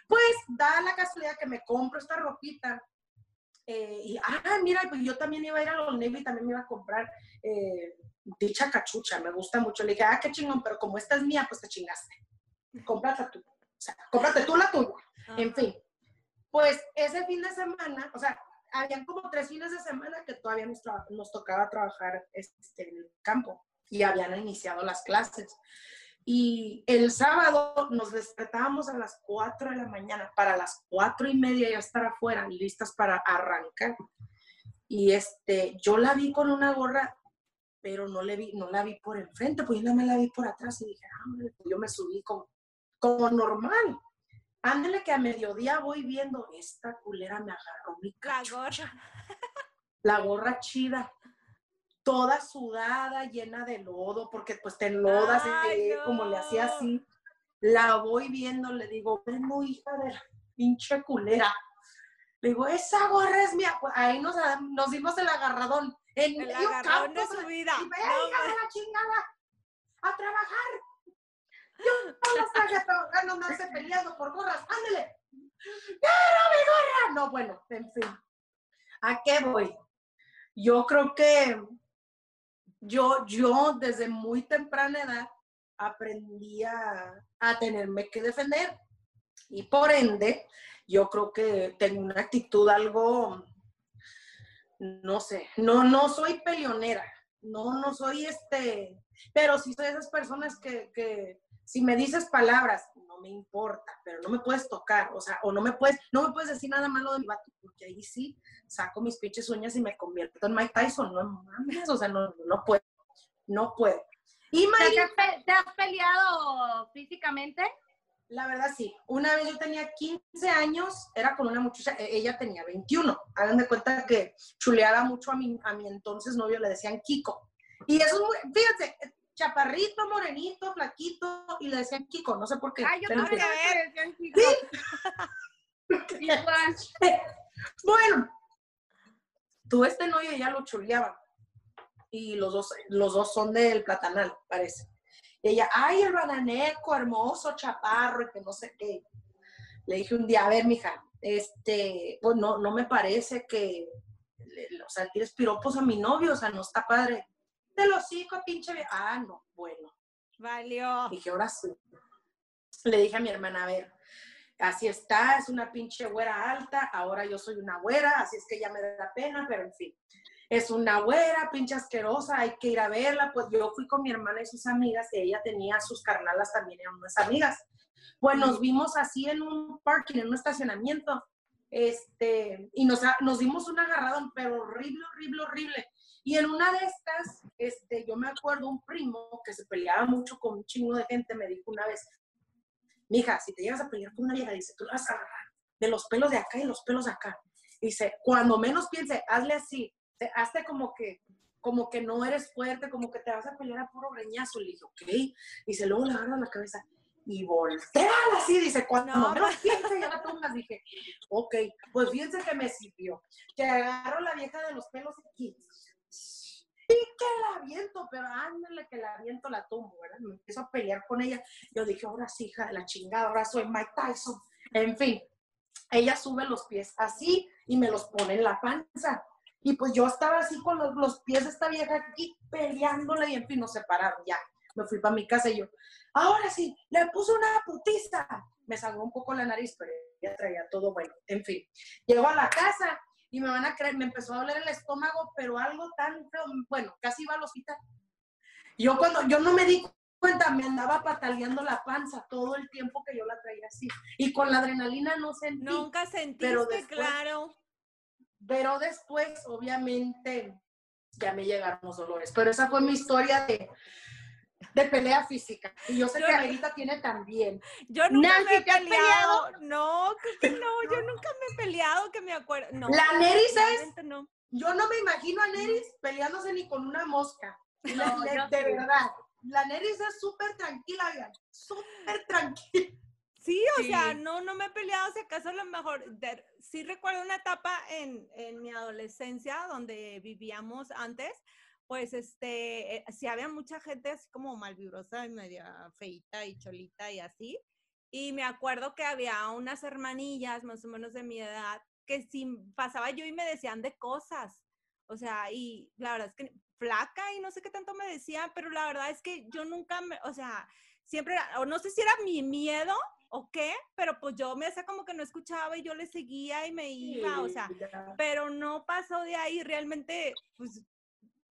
Pues da la casualidad que me compro esta ropita eh, y, ah, mira, pues yo también iba a ir a Old Navy, también me iba a comprar eh, dicha cachucha, me gusta mucho. Le dije, ah, qué chingón, pero como esta es mía, pues te chingaste. Cómprate tú. O sea, cómprate tú la tuya. En fin, pues ese fin de semana, o sea, habían como tres fines de semana que todavía nos, nos tocaba trabajar este, en el campo y habían iniciado las clases. Y el sábado nos despertábamos a las 4 de la mañana para las cuatro y media ya estar afuera, listas para arrancar. Y este, yo la vi con una gorra, pero no, le vi, no la vi por enfrente, pues yo no me la vi por atrás y dije, ah, hombre, pues yo me subí como, como normal. Ándale que a mediodía voy viendo, esta culera me agarró mi La cacho, gorra. la gorra chida, toda sudada, llena de lodo, porque pues te enlodas y Ay, te- como le hacía no. así. La voy viendo, le digo, bueno, hija de la pinche culera. Le digo, esa gorra es mía. Pues, ahí nos, nos dimos el agarradón. En El medio agarrón de campo, su vida. y ve, No, hija de la chingada, a trabajar. Yo, no los traje a trabajar, no andarse peleando por gorras, ándele. ¡Quiero mi gorra! No, bueno, en fin. ¿A qué voy? Yo creo que yo, yo desde muy temprana edad aprendí a, tenerme que defender. Y por ende yo creo que tengo una actitud algo, no sé, no, no soy peleonera, no, no soy este, pero sí soy de esas personas que, que si me dices palabras, no me importa, pero no me puedes tocar, o sea, o no me puedes, no me puedes decir nada malo de mi vato, porque ahí sí saco mis pinches uñas y me convierto en Mike Tyson, no mames, o sea, no, no puedo, no puedo. Y ¿Te Mike, has, pe- te has peleado físicamente? la verdad sí, una vez yo tenía 15 años, era con una muchacha, e- ella tenía 21, hagan de cuenta que chuleaba mucho a mi, a mi entonces novio, le decían Kiko. Y eso, es muy- fíjense, chaparrito, morenito, flaquito, y le decían Kiko, no sé por qué. Ay, yo en me decían Kiko. Igual. Bueno, tú este novio ya lo chuleaba. Y los dos, los dos son del platanal, parece. Y ella, ay, el bananeco, hermoso, chaparro, y que no sé qué. Le dije un día, a ver, mija, este, pues no, no me parece que, le- o sea, tienes piropos a mi novio, o sea, no está padre. Te lo sigo, pinche vieja. Ah, no, bueno. Valió. Dije, ahora sí. Le dije a mi hermana, a ver, así está, es una pinche güera alta, ahora yo soy una güera, así es que ya me da pena, pero en fin. Es una güera, pinche asquerosa, hay que ir a verla. Pues yo fui con mi hermana y sus amigas, y ella tenía sus carnalas también, eran unas amigas. Pues nos vimos así en un parking, en un estacionamiento, este, y nos, nos dimos un agarradón, pero horrible, horrible, horrible. Y en una de estas, este, yo me acuerdo un primo que se peleaba mucho con un chingo de gente, me dijo una vez, mija, si te llegas a pelear con una vieja, dice, tú la vas a agarrar de los pelos de acá y los pelos de acá. Dice, cuando menos piense, hazle así, te- hazte como que, como que no eres fuerte, como que te vas a pelear a puro greñazo. Le dije, ok. Dice, luego le agarras la cabeza y voltea así, dice, cuando No, menos piense, ya la tomas. Dije, ok, pues fíjense que me sirvió. Que agarro la vieja de los pelos aquí. Y que la aviento, pero ándale que la aviento, la tumbo, ¿verdad? Me empiezo a pelear con ella. Yo dije, ahora sí, hija de la chingada, ahora soy Mike Tyson. En fin, ella sube los pies así y me los pone en la panza. Y pues yo estaba así con los, los pies de esta vieja aquí peleándola y en fin nos separaron ya. Me fui para mi casa y yo, ahora sí, le puse una putiza. Me sangró un poco la nariz, pero ya traía todo bueno. En fin, llego a la casa y me van a creer, me empezó a doler el estómago, pero algo tan feo, bueno, casi iba al hospital. Yo cuando, yo no me di cuenta, me andaba pataleando la panza todo el tiempo que yo la traía así. Y con la adrenalina no sentí. Nunca sentiste, pero después- claro. Pero después, obviamente, ya me llegaron los dolores. Pero esa fue mi historia de, de pelea física. Y yo sé Yo que no- Marita tiene también. Yo nunca Nancy, me he ¿te has peleado. No, que no, yo nunca me he peleado, que me acuerdo. No, La Neris es, no. yo no me imagino a Neris peleándose ni con una mosca. No, yo de sí. verdad. La Neris es súper tranquila, súper tranquila. Sí, o sea, Sí. no, no me he peleado, si acaso a lo mejor, de- sí recuerdo una etapa en, en mi adolescencia donde vivíamos antes, pues este, eh, sí había mucha gente así como malvibrosa y media feita y cholita y así, y me acuerdo que había unas hermanillas más o menos de mi edad que si pasaba yo y me decían de cosas, o sea, y la verdad es que flaca y no sé qué tanto me decían, pero la verdad es que yo nunca me, o sea, siempre, o no sé si era mi miedo o qué, pero pues yo me hacía como que no escuchaba y yo le seguía y me iba, o sea, Ya. pero no pasó de ahí realmente, pues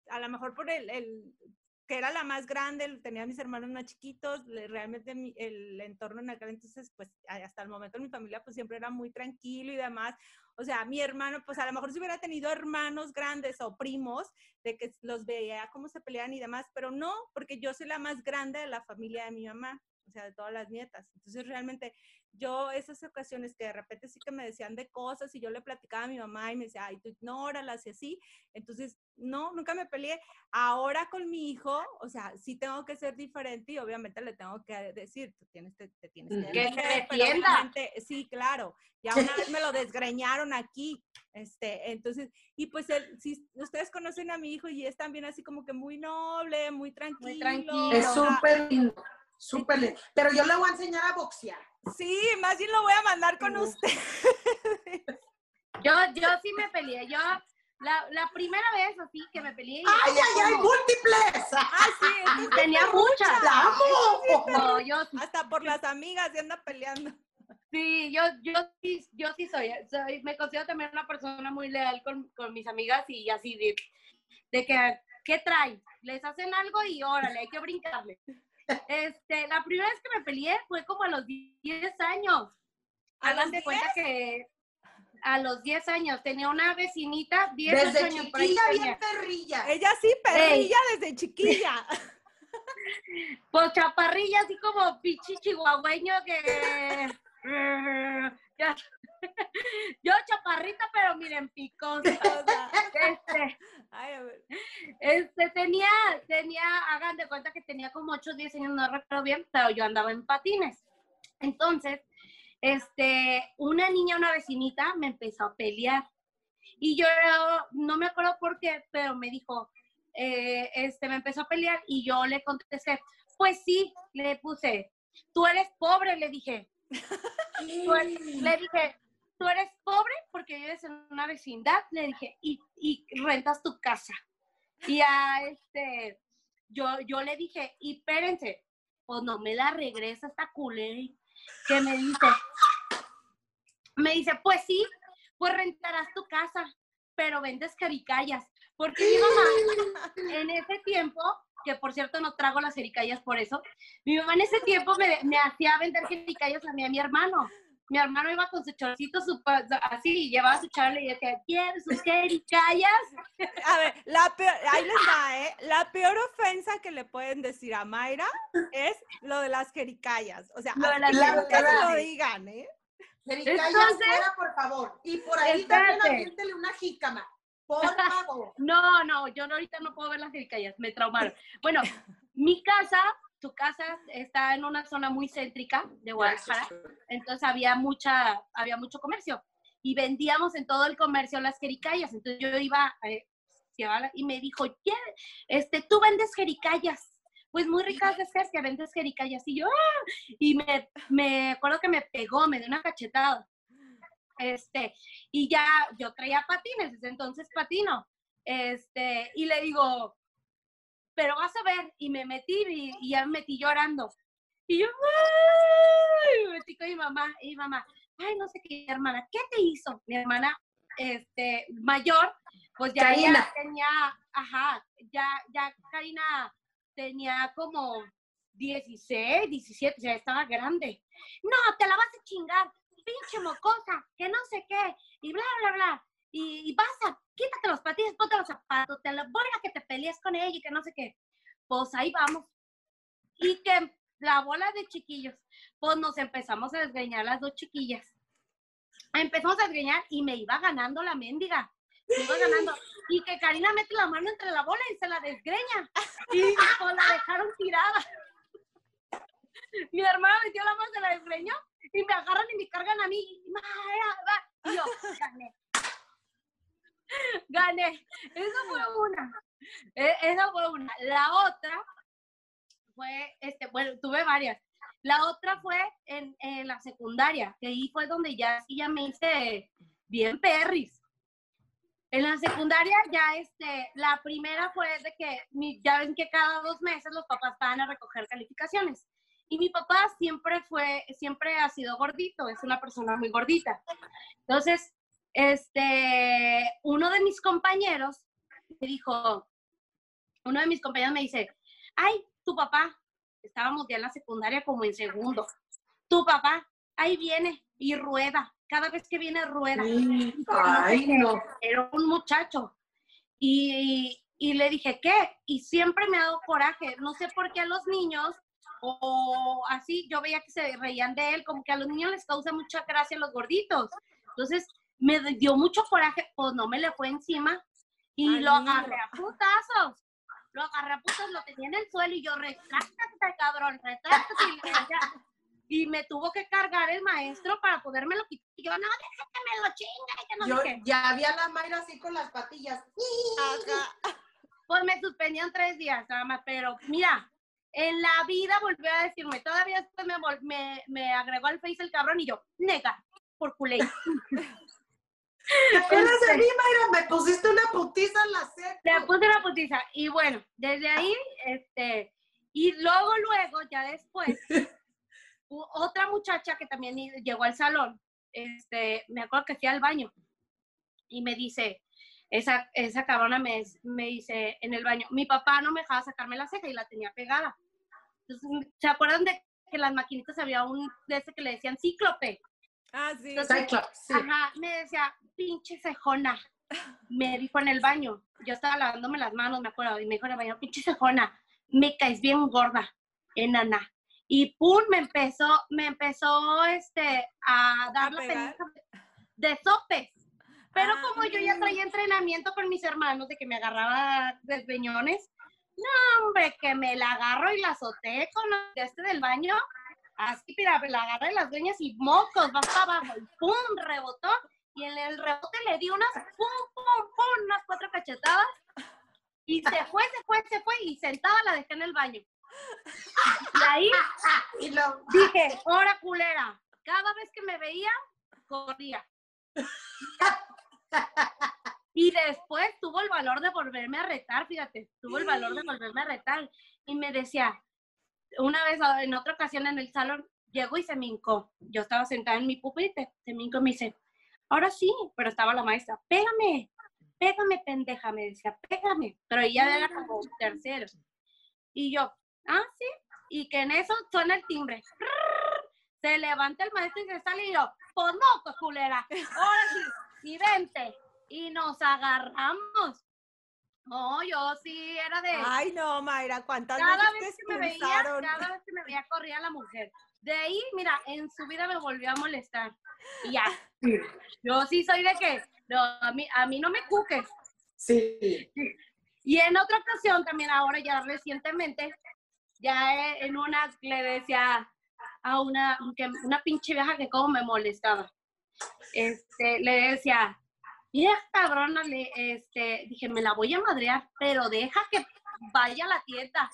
a lo mejor por el, el- que era la más grande, tenía a mis hermanos más chiquitos, realmente mi- el entorno en aquel entonces, pues hasta el momento en mi familia pues siempre era muy tranquilo y demás. O sea, mi hermano, pues a lo mejor si hubiera tenido hermanos grandes o primos, de que los veía cómo se pelean y demás, pero no, porque yo soy la más grande de la familia de mi mamá, o sea, de todas las nietas. Entonces realmente yo esas ocasiones que de repente sí que me decían de cosas y yo le platicaba a mi mamá y me decía, ay, tú ignóralas y así. Entonces, no, nunca me peleé. Ahora con mi hijo, o sea, sí tengo que ser diferente y obviamente le tengo que decir, tú tienes, te, te tienes que Que se defienda. obviamente- Sí, claro. Ya una vez me lo desgreñaron aquí. Este, entonces, y pues él, si ustedes conocen a mi hijo y es también así como que muy noble, muy tranquilo. tranquilo. Es súper lindo. Súper lindo. Pero yo le voy a enseñar a boxear. Sí, más bien lo voy a mandar con usted. Yo, yo sí me peleé. Yo, la, la primera vez así que me peleé. ¡Ay, ay, ay! como- ¡Múltiples! Ah, sí, Tenía muchas. ¡La amo! No, yo hasta por las amigas se anda peleando. sí, yo, yo sí, yo sí soy, soy- me considero también una persona muy leal con, con mis amigas y así de, de que, ¿qué traen? Les hacen algo y órale, hay que brincarle. Este, la primera vez que me peleé fue como a los 10 años. ¿A Hagan los de cuenta que a los 10 años tenía una vecinita, 10 Desde años chiquilla tenía. bien perrilla. Ella sí, perrilla desde chiquilla. Pues chaparrilla, así como pichi chihuahueño que. Ya. Yo chaparrita, pero miren, picosa. O sea, Este, ay, a ver. este, tenía, tenía, hagan de cuenta que tenía como 8 o 10 años, no recuerdo bien, pero yo andaba en patines. Entonces, este, una niña, una vecinita, me empezó a pelear. Y yo no me acuerdo por qué, pero me dijo, eh, este, me empezó a pelear y yo le contesté, pues sí, le puse, tú eres pobre, le dije. Eres- le dije, tú eres pobre porque vives en una vecindad, le dije, y, y rentas tu casa. Y a este, yo, yo le dije, y espérense, pues no me la regresa esta culera. Que me dice, me dice, pues sí, pues rentarás tu casa, pero vendes jericayas. Porque mi mamá, en ese tiempo, que por cierto no trago las jericayas por eso, mi mamá en ese tiempo me, me hacía vender jericayas a mí a mi hermano. Mi hermano iba con su chorcito su, así, y llevaba su charla y decía, ¿quieres sus jericayas? A ver, la peor, ahí les va, ¿eh? La peor ofensa que le pueden decir a Mayra es lo de las jericayas. O sea, Lo de así las que jericayas. lo digan, ¿eh? Jericayas Entonces- fuera, por favor. Y por ahí también Espérate. aviéntele una jícama. Por favor. No, no, yo ahorita no puedo ver las jericayas, me traumaron. Bueno, mi casa, tu casa está en una zona muy céntrica de Guadalajara, entonces había mucha, había mucho comercio y vendíamos en todo el comercio las jericayas. Entonces yo iba, eh, y me dijo, "¿Qué? este, tú vendes jericayas. Pues muy ricas de ser que vendes jericayas. Y yo, "Ah", y me, me acuerdo que me pegó, me dio una cachetada. Este, y ya yo traía patines, desde entonces patino. Este, y le digo, pero vas a ver, y me metí y, y ya me metí llorando. Y yo, ¡ay! me metí con mi mamá, y mi mamá, ay, no sé qué, hermana, ¿qué te hizo? Mi hermana, este, mayor, pues ya Karina. tenía, ajá, ya, ya Karina tenía como 16, 17, o sea, estaba grande. No, te la vas a chingar, pinche mocosa, que no sé qué, y bla, bla, bla. Y, y vas a, quítate los patines, ponte los zapatos, te la voy que te pelees con ella y que no sé qué. Pues ahí vamos. Y que la bola de chiquillos, pues nos empezamos a desgreñar las dos chiquillas. Empezamos a desgreñar y me iba ganando la mendiga. Me iba ganando. Y que Karina mete la mano entre la bola y se la desgreña. Y pues la dejaron tirada. Mi hermana metió la mano, se la desgreñó y me agarran y me cargan a mí. Y. Y yo, gané. Gané. Esa fue una. E- Esa fue una. La otra fue, este, bueno, tuve varias. La otra fue en, en la secundaria, que ahí fue donde ya ya me hice bien perris. En la secundaria ya, este, la primera fue de que, mi- ya ven que cada dos meses los papás van a recoger calificaciones. Y mi papá siempre fue, siempre ha sido gordito, es una persona muy gordita. Entonces, este, uno de mis compañeros me dijo, uno de mis compañeros me dice, ay, tu papá, estábamos ya en la secundaria como en segundo, tu papá, ahí viene y rueda, cada vez que viene rueda. Ay, no. Era un muchacho. Y, y le dije, ¿qué? Y siempre me ha dado coraje. No sé por qué a los niños, o así, yo veía que se reían de él, como que a los niños les causa mucha gracia los gorditos. Entonces, me dio mucho coraje, pues no me le fue encima y Al lo agarré a putazos. Lo agarré a putazos, lo tenía en el suelo y yo, retráctate, cabrón, retráctate. Y, me tuvo que cargar el maestro para podérmelo quitar. Y yo, no, déjate, me lo chinga, y que no Yo sé ya vi a la Mayra así con las patillas. Ajá. Pues me suspendían tres días nada más, pero mira, En la vida volvió a decirme, todavía después me, me, me agregó al Face el cabrón y yo, nega, por culé. ¿Te acuerdas de mí, Mayra? Me pusiste una putiza en la seca. Le puse la putiza. Y bueno, desde ahí, este, y luego, luego, ya después, otra muchacha que también llegó al salón, este, me acuerdo que fui al baño y me dice, esa, esa cabrona me, me dice en el baño, mi papá no me dejaba sacarme la ceja y la tenía pegada. Entonces, ¿se acuerdan de que en las maquinitas había un de ese que le decían cíclope? Ah, sí. Entonces, Cyclops, sí. Ajá, me decía, pinche cejona. Me dijo en el baño. Yo estaba lavándome las manos, me acuerdo, y me dijo en el baño, pinche cejona, me caes bien gorda, enana. Y pum, me empezó, me empezó este, a dar ¿A la peniza de sopes. Pero Ah. como yo ya traía entrenamiento con mis hermanos de que me agarraba desgreñones, no, hombre, que me la agarro y la azoté con la de este del baño. Así, mira, me la agarré de las greñas y mocos, va para abajo. Y pum, rebotó. Y en el rebote le di unas pum, pum, pum, unas cuatro cachetadas. Y se fue, se fue, se fue. Y sentada la dejé en el baño. Y ahí Y lo- dije, hora culera. Cada vez que me veía, corría. Y después tuvo el valor de volverme a retar, fíjate, tuvo el valor de volverme a retar. Y me decía, una vez ah, en otra ocasión en el salón, llegó y se me hincó. Yo estaba sentada en mi pupitre, se me hincó y me dice, ahora sí, pero estaba la maestra, pégame, pégame, pendeja, me decía, pégame. Pero ella era como tercero. Y yo, ah, sí. Y que en eso suena el timbre. Se levanta el maestro y se sale y yo, pues no, pues culera, ahora sí, y nos agarramos. No, yo sí era de... Ay, no, Mayra, ¿cuántas cada veces vez te que me veía, cada vez que me veía corría la mujer. De ahí, mira, en su vida me volvió a molestar. Y ya. Yo sí soy de que, no, a mí, a mí no me cuques. Sí. Y en otra ocasión, también ahora ya recientemente, ya en una le decía a una, que, una pinche vieja que como me molestaba. Este, le decía, vieja cabrona, le, este, dije, me la voy a madrear, pero deja que vaya a la tienda,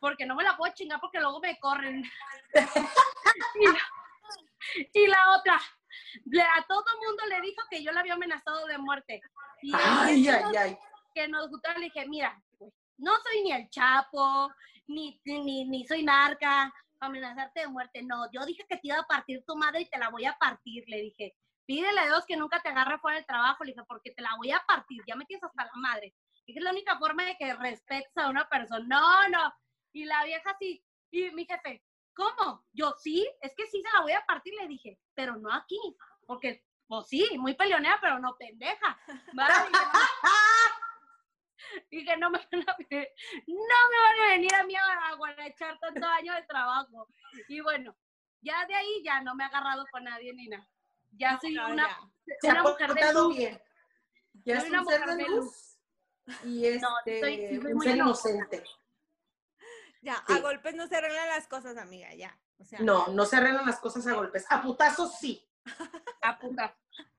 porque no me la puedo chingar porque luego me corren. y, la, y la otra, a todo mundo le dijo que yo la había amenazado de muerte. Y Ay, ay, ay. que nos gustaba, le dije, mira, no soy ni el Chapo, ni, ni, ni soy narca, amenazarte de muerte. No, yo dije que te iba a partir tu madre y te la voy a partir, le dije. Pídele a Dios que nunca te agarre fuera del trabajo, le dije, porque te la voy a partir, ya me tienes hasta la madre. Dije, es la única forma de que respetes a una persona. No, no. Y la vieja sí, y mi jefe, ¿cómo? Yo sí, es que sí se la voy a partir, le dije, pero no aquí, porque, pues sí, muy peleonera, pero no pendeja. ¿vale? Dije, no me, van a, ve- no me van a venir a mí a, a guarachar tantos años de trabajo. Y bueno, ya de ahí ya no me he agarrado con nadie ni nada. Ya soy No, una, ya. Una ha mujer de luz. bien. Ya Soy es una mujer de luz. Y este, No, soy- soy un muy ser inocente. Ya, Sí. a golpes no se arreglan las cosas, amiga, ya. O sea, No, no se arreglan las cosas a golpes. A putazos sí. a puta.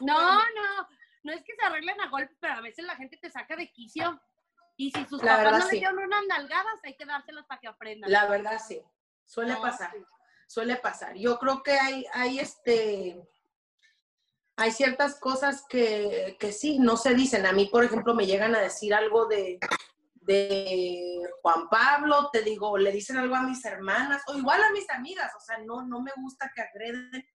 No, no, no es que se arreglen a golpe, pero a veces la gente te saca de quicio. Y si sus La papás no sí. le dieron unas nalgadas, hay que dárselas para que aprendan. La verdad sí. Suele No, pasar. sí. Suele pasar. Yo creo que hay, hay este. Hay ciertas cosas que, que sí, no se dicen. A mí, por ejemplo, me llegan a decir algo de, de Juan Pablo, te digo, le dicen algo a mis hermanas, o igual a mis amigas, o sea, no, no me gusta que agreden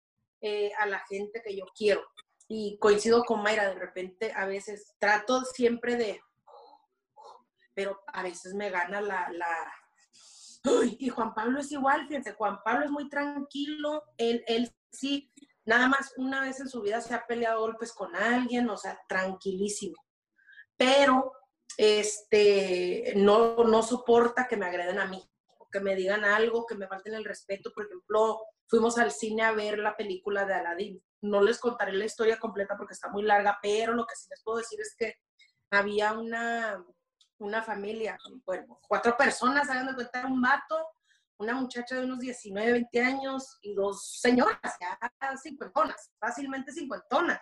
eh, a la gente que yo quiero. Y coincido con Mayra, de repente a veces trato siempre de, pero a veces me gana la, y Juan Pablo es igual, fíjense, Juan Pablo es muy tranquilo, él, él sí, nada más una vez en su vida se ha peleado golpes con alguien, o sea, tranquilísimo. Pero, este, no, no soporta que me agreden a mí, que me digan algo, que me falten el respeto. Por ejemplo, fuimos al cine a ver la película de Aladdin. No les contaré la historia completa porque está muy larga, pero lo que sí les puedo decir es que había una, una familia, cuatro personas, hagan de cuenta, un vato, una muchacha de unos 19, 20 años y dos señoras, ya cincuentonas, fácilmente cincuentonas.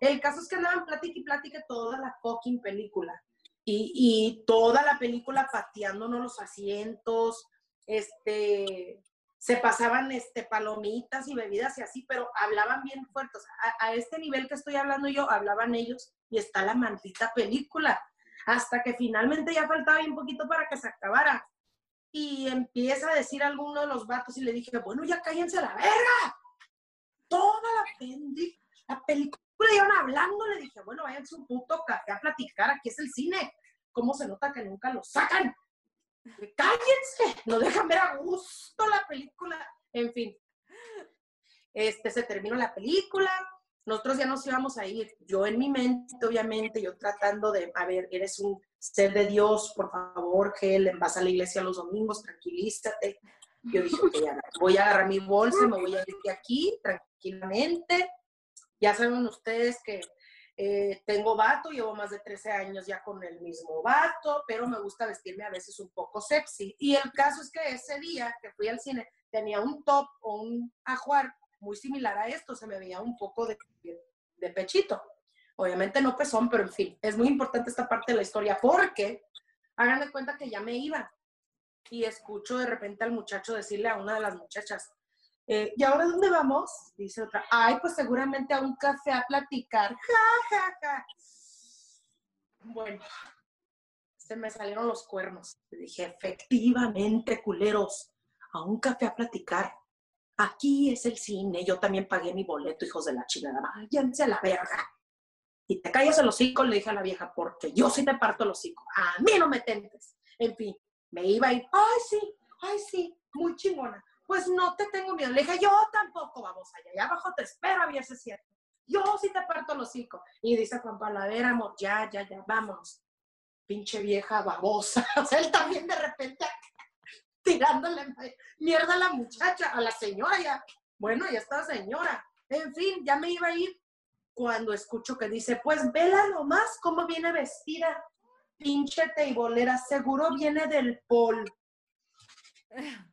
El caso es que andaban plática y plática toda la fucking película. y, y toda la película pateándonos los asientos, este, se pasaban este, palomitas y bebidas y así, pero hablaban bien fuertes. A, a, este nivel que estoy hablando yo, hablaban ellos y está la maldita película. Hasta que finalmente ya faltaba bien poquito para que se acabara. Y empieza a decir alguno de los vatos y le dije, bueno, ya cállense la verga. Toda la, la película iban hablando, le dije, bueno, váyanse un puto café a platicar, aquí es el cine. ¿Cómo se nota que nunca lo sacan? Cállense, no dejan ver a gusto la película. En fin, este, se terminó la película, nosotros ya nos íbamos a ir. Yo en mi mente, obviamente, yo tratando de, a ver, eres un ser de Dios, por favor, Helen, vas a la iglesia los domingos, tranquilízate. Yo dije, ya, voy a agarrar mi bolsa, me voy a ir de aquí tranquilamente. Ya saben ustedes que eh, tengo vato, llevo más de 13 años ya con el mismo vato, pero me gusta vestirme a veces un poco sexy. Y el caso es que ese día que fui al cine tenía un top o un ajuar muy similar a esto, se me veía un poco de, de pechito. Obviamente no pezón, pero en fin, es muy importante esta parte de la historia porque hagan de cuenta que ya me iba y escucho de repente al muchacho decirle a una de las muchachas, eh, ¿y ahora dónde vamos? Dice otra, ay, pues seguramente a un café a platicar. Ja, ja, ja. Bueno, se me salieron los cuernos. Le dije, efectivamente, culeros, a un café a platicar. Aquí es el cine, yo también pagué mi boleto, hijos de la chingada. Váyanse a la verga. Y te callas el hocico, le dije a la vieja, porque yo sí te parto el hocico. A mí no me tentes. En fin, me iba a ay, sí, ay, sí, muy chingona pues no te tengo miedo. Le dije, yo tampoco, vamos allá, allá abajo te espero, había ese cierto. Yo sí te parto el hocico. Y dice Juan Pablo, a ver, amor, ya, ya, ya, vamos. Pinche vieja babosa. O sea, él también de repente tirándole mierda a la muchacha, a la señora ya. Bueno, ya está señora. En fin, ya me iba a ir cuando escucho que dice, pues vela nomás cómo viene vestida. Pinche teibolera, seguro viene del pol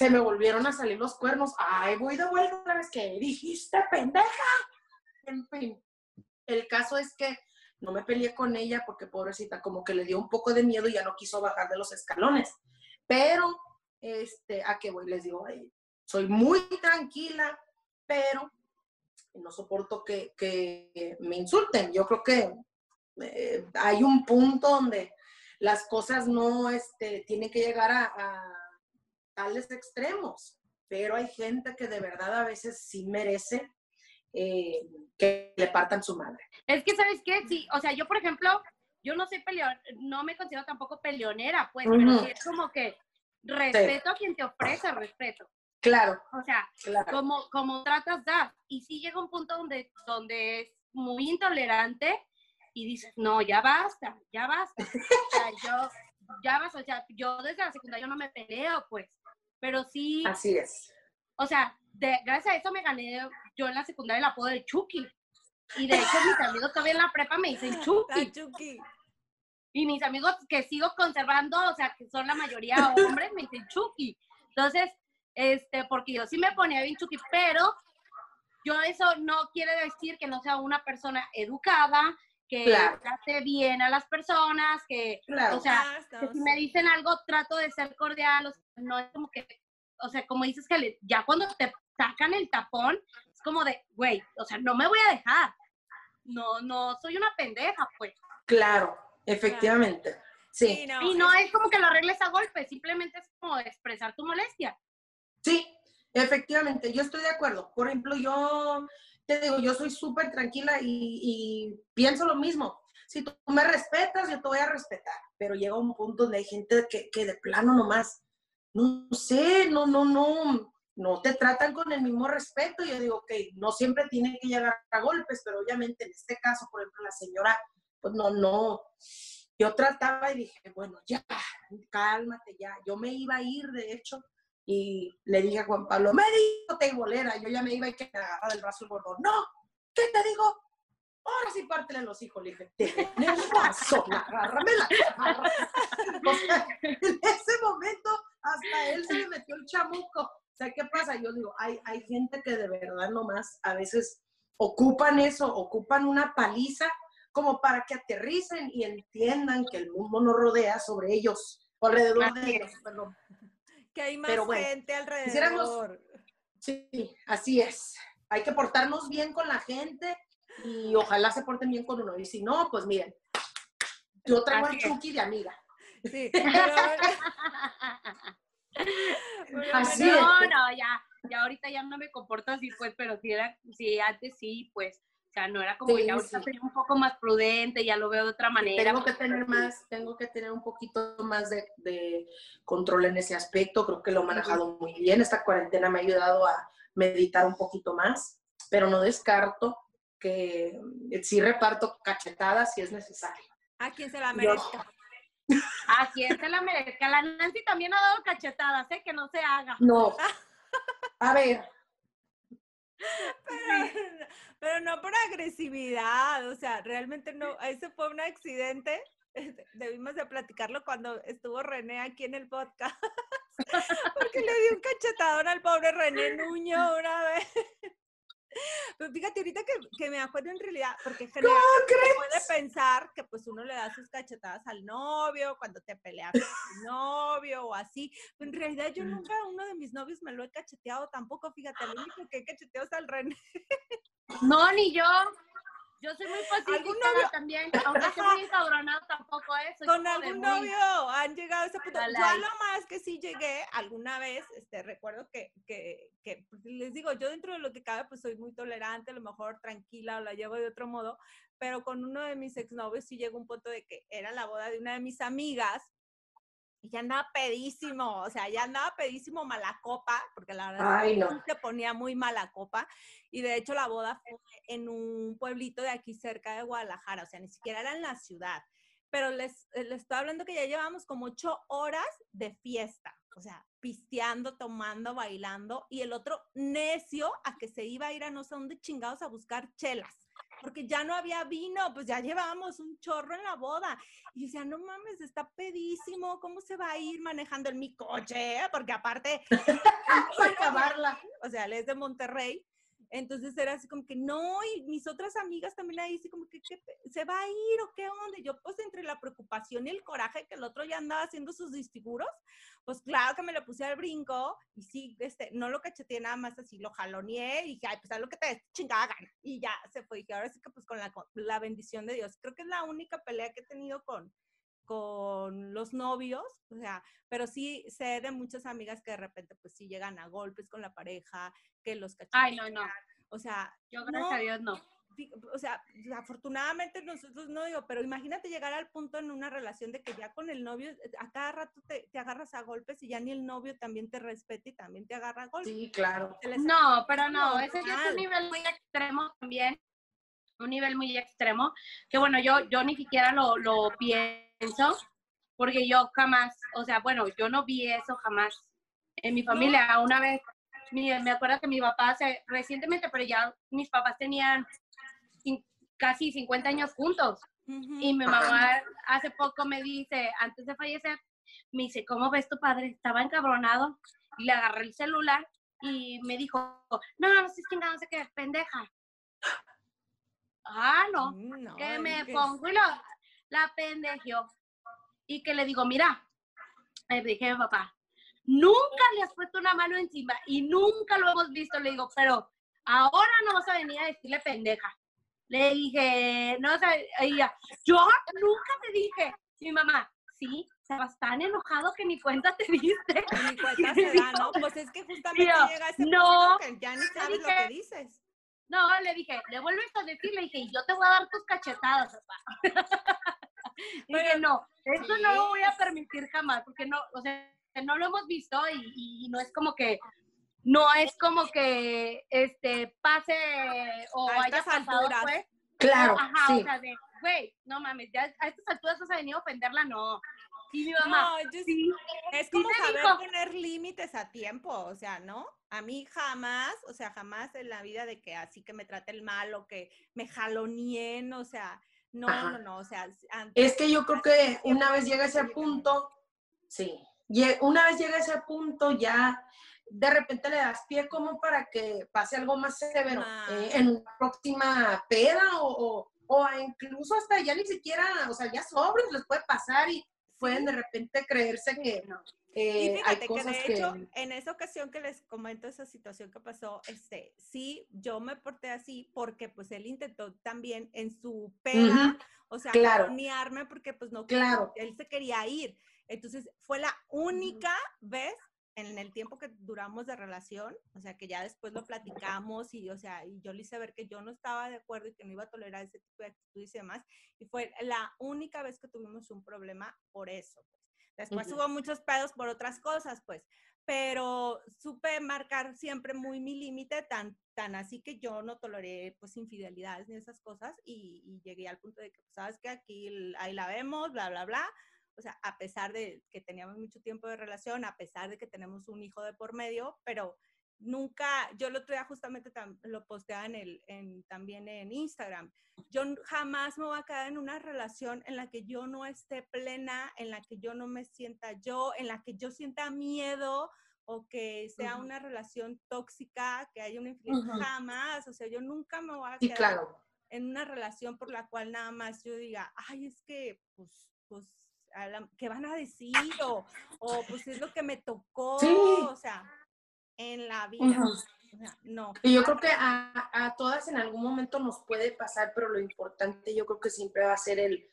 se me volvieron a salir los cuernos. Ay, voy de vuelta otra vez. ¿Qué dijiste, pendeja? En fin, el caso es que no me peleé con ella porque pobrecita como que le dio un poco de miedo y ya no quiso bajar de los escalones. Pero, este, ¿a qué voy? Les digo, soy muy tranquila, pero no soporto que, que me insulten. Yo creo que eh, hay un punto donde las cosas no este, tienen que llegar a tales extremos, pero hay gente que de verdad a veces sí merece eh, que le partan su madre. Es que, ¿sabes qué? Sí, o sea, yo, por ejemplo, yo no soy peleón, no me considero tampoco peleonera, pues, pero sí es como que respeto a quien te ofrece respeto. Claro. O sea, como, como tratas, da. Y sí llega un punto donde, donde es muy intolerante y dices, no, ya basta, ya basta. O sea, yo, ya basta, o sea, yo desde la secundaria no me peleo, pues pero sí. Así es. O sea, de, gracias a eso me gané yo en la secundaria el apodo de Chucky. Y de hecho mis amigos todavía en la prepa me dicen Chucky. Chucky. Y mis amigos que sigo conservando, o sea, que son la mayoría hombres, me dicen Chucky. Entonces, este, porque yo sí me ponía bien Chucky, pero yo eso no quiere decir que no sea una persona educada, que trate bien a las personas, que, o sea, que si me dicen algo trato de ser cordial, o sea, no es como que, o sea, como dices que ya cuando te sacan el tapón, es como de, güey, o sea, no me voy a dejar, no, no, soy una pendeja, pues. Claro, efectivamente, sí. y no es como que lo arregles a golpe, simplemente es como expresar tu molestia. Sí, efectivamente, yo estoy de acuerdo. Por ejemplo, yo te digo, yo soy súper tranquila y, pienso lo mismo. Si tú me respetas, yo te voy a respetar, pero llega un punto donde hay gente que, que de plano nomás, no sé, no, no, no, no te tratan con el mismo respeto. Yo digo, ok, no siempre tiene que llegar a golpes, pero obviamente en este caso, por ejemplo, la señora, pues no, no. Yo trataba y dije, bueno, ya, cálmate, ya. Yo me iba a ir, de hecho, y le dije a Juan Pablo, me dijo bolera, yo ya me iba y que me agarra del brazo el gordo. No, ¿qué te digo? Ahora sí pártele los hijos. Le dije, tienes razón, agárrame la O sea, en ese momento hasta él se le metió el chamuco. O sea, ¿qué pasa? Yo digo, hay, hay gente que de verdad nomás a veces ocupan eso, ocupan una paliza como para que aterricen y entiendan que el mundo nos rodea sobre ellos, o alrededor Así de ellos, perdón. Que hay más Pero bueno, gente alrededor. Sí, así es. Hay que portarnos bien con la gente y ojalá se porten bien con uno. Y si no, pues miren, yo traigo al. Chucky de amiga. Sí, pero- pero Así bueno, es. No, no, ya, ya ahorita ya no me comporto así, pues, pero si era, si antes sí, pues, o sea, no era como Sí, ya ahorita sí. soy un poco más prudente, ya lo veo de otra manera. Tengo que pues, tener más, tengo que tener un poquito más de, de control en ese aspecto. Creo que lo he manejado muy bien. Esta cuarentena me ha ayudado a meditar un poquito más, pero no descarto que eh, sí reparto cachetadas si es necesario. ¿A quién se la Yo- merezca? ¿A quién se la merezca? La Nancy también ha dado cachetadas, ¿eh? Que no se haga. No. A ver, Pero, pero no por agresividad, o sea, realmente no, ese fue un accidente. este, Debimos de platicarlo cuando estuvo René aquí en el podcast, porque le di un cachetadón al pobre René Nuño una vez. Pero fíjate, ahorita que, que me acuerdo en realidad, porque generalmente se puede pensar que pues uno le da sus cachetadas al novio, cuando te peleas con tu novio o así, pero en realidad yo nunca a uno de mis novios me lo he cacheteado tampoco, fíjate, el único que he cacheteado es al René. No, ni yo. Yo soy muy ¿Algún pacífica novio? también, aunque Ajá. muy encabronado tampoco es. soy con algún muy- novio han llegado a ese punto. Yo a lo más que sí llegué alguna vez, este, recuerdo que, que, que, pues, les digo, yo dentro de lo que cabe, pues soy muy tolerante, a lo mejor tranquila o la llevo de otro modo, pero con uno de mis exnovios sí llegó un punto de que era la boda de una de mis amigas y ya andaba pedísimo, o sea, ya andaba pedísimo mala copa, porque la verdad Ay, no. sí se ponía muy mala copa. Y de hecho la boda fue en un pueblito de aquí cerca de Guadalajara, o sea, ni siquiera era en la ciudad. Pero les, eh, les estoy hablando que ya llevamos como ocho horas de fiesta, o sea, pisteando, tomando, bailando, y el otro necio a que se iba a ir a no sé dónde chingados a buscar chelas, porque ya no había vino, pues ya llevábamos un chorro en la boda. Y yo decía, no mames, está pedísimo, ¿cómo se va a ir manejando en mi coche? Porque aparte, acabarla. o sea, él es de Monterrey. Entonces era así como que no, y mis otras amigas también ahí, así como que, ¿qué pe- ¿se va a ir o qué onda? Yo, pues entre la preocupación y el coraje que el otro ya andaba haciendo sus disfiguros, pues claro que me lo puse al brinco y sí, este, no lo cacheteé nada más así, lo jaloneé y dije, ay, pues haz lo que te des chingada gana. Y ya se fue. Y ahora sí que pues con la, la bendición de Dios. Creo que es la única pelea que he tenido con, con los novios, o sea, pero sí sé de muchas amigas que de repente pues sí llegan a golpes con la pareja, que los cachetean. Ay, no, no. O sea, Yo, gracias no, a Dios, no. o sea, afortunadamente nosotros no digo, pero imagínate llegar al punto en una relación de que ya con el novio, eh, a cada rato te, te agarras a golpes y ya ni el novio también te respeta y también te agarra a golpes. Sí, claro. No, pero no, ese ya es un nivel muy extremo también, un nivel muy extremo, que bueno, yo, yo ni siquiera lo, lo pienso, porque yo jamás, o sea, bueno, yo no vi eso jamás en mi familia. Una vez, me acuerdo que mi papá, se, recientemente, pero ya mis papás tenían casi 50 años juntos, y mi mamá hace poco me dice, antes de fallecer, me dice, ¿cómo ves tu padre? Estaba encabronado y le agarré el celular y me dijo, no, no sé quién, no sé qué, pendeja. Ah, no, Mm, no, que me pongo y lo, la pendejo. Y que le digo, mira, le dije papá, nunca le has puesto una mano encima y nunca lo hemos visto. Le digo, pero ahora no vas a venir a decirle pendeja. Le dije, no, o sea, ella, yo nunca te dije. Mi mamá, sí, estabas tan enojado que ni cuenta te diste. Ni cuenta se da, ¿no? Pues es que justamente Tío, llega ese no, punto que ya ni sabes lo que dices. No, le dije, le vuelves a decir, le dije, y yo te voy a dar tus cachetadas, papá. dije, no, eso no lo voy a permitir jamás, porque no, o sea, no lo hemos visto y, y no es como que, no es como que, este, pase o A haya pasado, alturas. pues. Claro, Ajá, sí. o sea, de, güey, no mames, ya a estas alturas vas a venir a ofenderla, no. Y mi mamá, No, yo sí- Es como saber dijo. poner límites a tiempo, o sea, ¿no? A mí jamás, o sea, jamás en la vida de que así que me trate el mal o que me jalonien, o sea, no, Ajá. no, no, o sea, antes Es que yo creo que una vez llega ese punto, sí, una vez llega ese punto ya de repente le das pie como para que pase algo más severo Ah. eh, en una próxima peda o, o- o incluso hasta ya ni siquiera, o sea, ya sobrios les puede pasar y pueden de repente creerse que Y eh, fíjate hay que cosas de que... hecho, en esa ocasión que les comento esa situación que pasó, este, sí, yo me porté así porque pues él intentó también en su peda, o sea, claro. porque pues no, Claro. él se quería ir. Entonces, fue la única vez en el tiempo que duramos de relación, o sea, que ya después lo platicamos y, o sea, y yo le hice ver que yo no estaba de acuerdo y que no iba a tolerar ese tipo de actitudes y demás, y fue la única vez que tuvimos un problema por eso. pues. Después Ujú. hubo muchos pedos por otras cosas, pues, pero supe marcar siempre muy mi límite, tan, tan así que yo no toleré, pues, infidelidades ni esas cosas, y, y llegué al punto de que, pues, sabes que aquí, ahí la vemos, bla, bla, bla, o sea, a pesar de que teníamos mucho tiempo de relación, a pesar de que tenemos un hijo de por medio, pero nunca, yo lo otro día justamente tam- lo posteaba en el, en, también en Instagram. Yo jamás me voy a quedar en una relación en la que yo no esté plena, en la que yo no me sienta yo, en la que yo sienta miedo o que sea Ujú. una relación tóxica, que haya una infidelidad, Ujú. jamás. O sea, yo nunca me voy a Sí, quedar claro. en una relación por la cual nada más yo diga, ay, es que, pues, pues, a la- ¿qué van a decir? O, o, pues es lo que me tocó, Sí. o sea, en la vida. O sea, no. Y yo creo que a, a todas en algún momento nos puede pasar, pero lo importante yo creo que siempre va a ser el,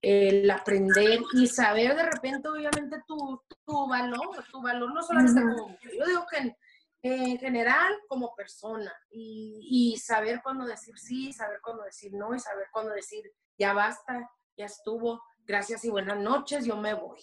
el aprender y saber de repente, obviamente, tu, tu valor, tu valor no solamente Ujú. como mujer, yo digo que en, en general como persona y, y saber cuándo decir sí, saber cuándo decir no y saber cuándo decir ya basta, ya estuvo, gracias y buenas noches, yo me voy.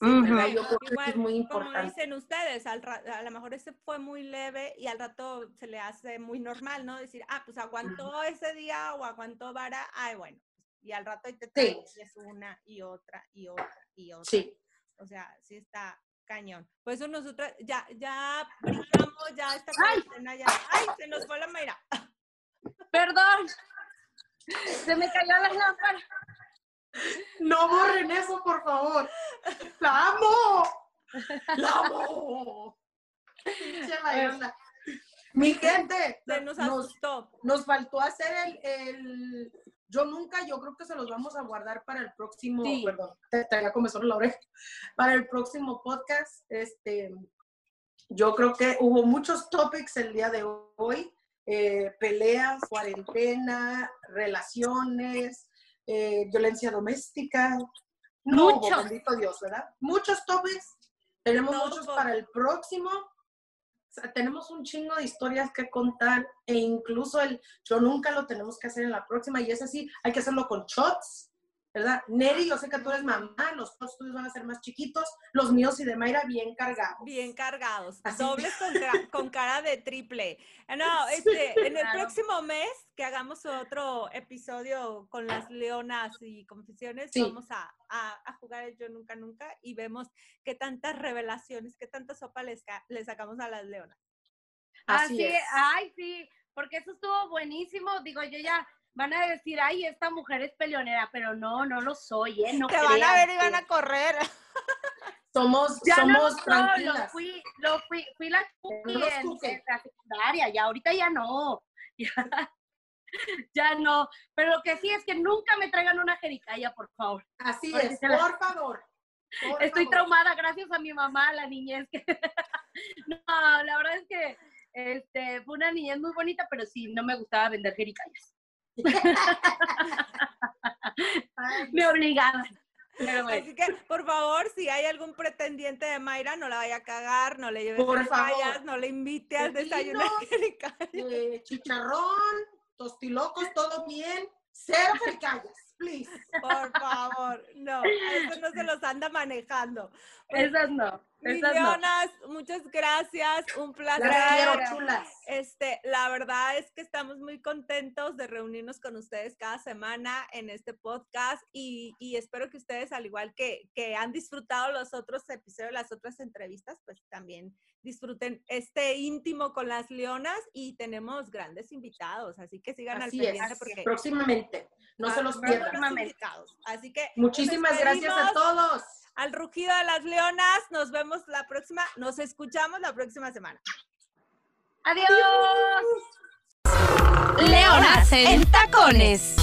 ¿verdad? Yo creo que eso Igual, es muy como importante. dicen ustedes, al a lo mejor ese fue muy leve y al rato se le hace muy normal, ¿no? Decir, ah, pues aguantó ese día o aguantó vara, ay, bueno, y al rato ahí te Sí. y es una y otra y otra y otra. Sí. O sea, sí está cañón. Por eso nosotros ya, ya brincamos, ya esta ¡Ay! cuarentena ya. ¡Ay! Se nos fue la Mayra. Perdón. Se me cayó la lámpara. No borren eso, por favor. ¡La amo! ¡La amo! Pinche. Mi gente, Se nos nos, asustó. nos faltó hacer el, el- Yo nunca, yo creo que se los vamos a guardar para el próximo... Sí. Perdón, te traía comezón en la oreja. Para el próximo podcast, este... Yo creo que hubo muchos topics el día de hoy. eh, peleas, cuarentena, relaciones, eh, violencia doméstica. No, hubo, Mucho. bendito Dios, ¿verdad? Muchos topics. Tenemos muchos por- para el próximo. O sea, tenemos un chingo de historias que contar e incluso el yo nunca lo tenemos que hacer en la próxima y es así, hay que hacerlo con shots, ¿verdad? Neri, yo sé que tú eres mamá, los tuyos van a ser más chiquitos, los míos y de Mayra bien cargados. Bien cargados, Así. dobles con, con cara de triple. Ah, No, este, en el Claro. próximo mes que hagamos otro episodio con las leonas y confesiones, Sí. vamos a, a- a jugar el Yo Nunca Nunca y vemos qué tantas revelaciones, qué tanta sopa les, ca- le sacamos a las leonas. Así Así, es. ay, sí, porque eso estuvo buenísimo. Digo, yo ya van a decir, ay, esta mujer es peleonera, pero no, no lo soy, ¿eh? No Te van a ver y van a correr. Somos, Ya no lo somos lo tranquilas. fui, lo fui, fui la en, en la secundaria, ya ahorita ya no. Ya, ya no. Pero lo que sí es que nunca me traigan una jericaya, por favor. Así Porque es, la- por favor. por Estoy favor. traumada gracias a mi mamá, la niñez. que- no, la verdad es que este, fue una niñez muy bonita, pero sí, no me gustaba vender jericayas. Me obligaban. Pero bueno. Así que, por favor, si hay algún pretendiente de Mayra, no la vaya a cagar, no le lleve Por jericayas, favor. no le invite al desayuno eh, chicharrón, tostilocos, todo bien. Cero jericayas, please. Por favor, no, eso no se los anda manejando. Esas no. No. leonas, muchas gracias, un placer. Quiero, chulas. Este, la verdad es que estamos muy contentos de reunirnos con ustedes cada semana en este podcast y, y espero que ustedes, al igual que, que han disfrutado los otros episodios, las otras entrevistas, pues también disfruten este íntimo con las leonas y tenemos grandes invitados, así que sigan Así al pendiente es, porque próximamente. No se los pierdan. Así que Muchísimas gracias a todos. Al rugido de las leonas, nos vemos la próxima, nos escuchamos la próxima semana. Adiós. Leonas en tacones.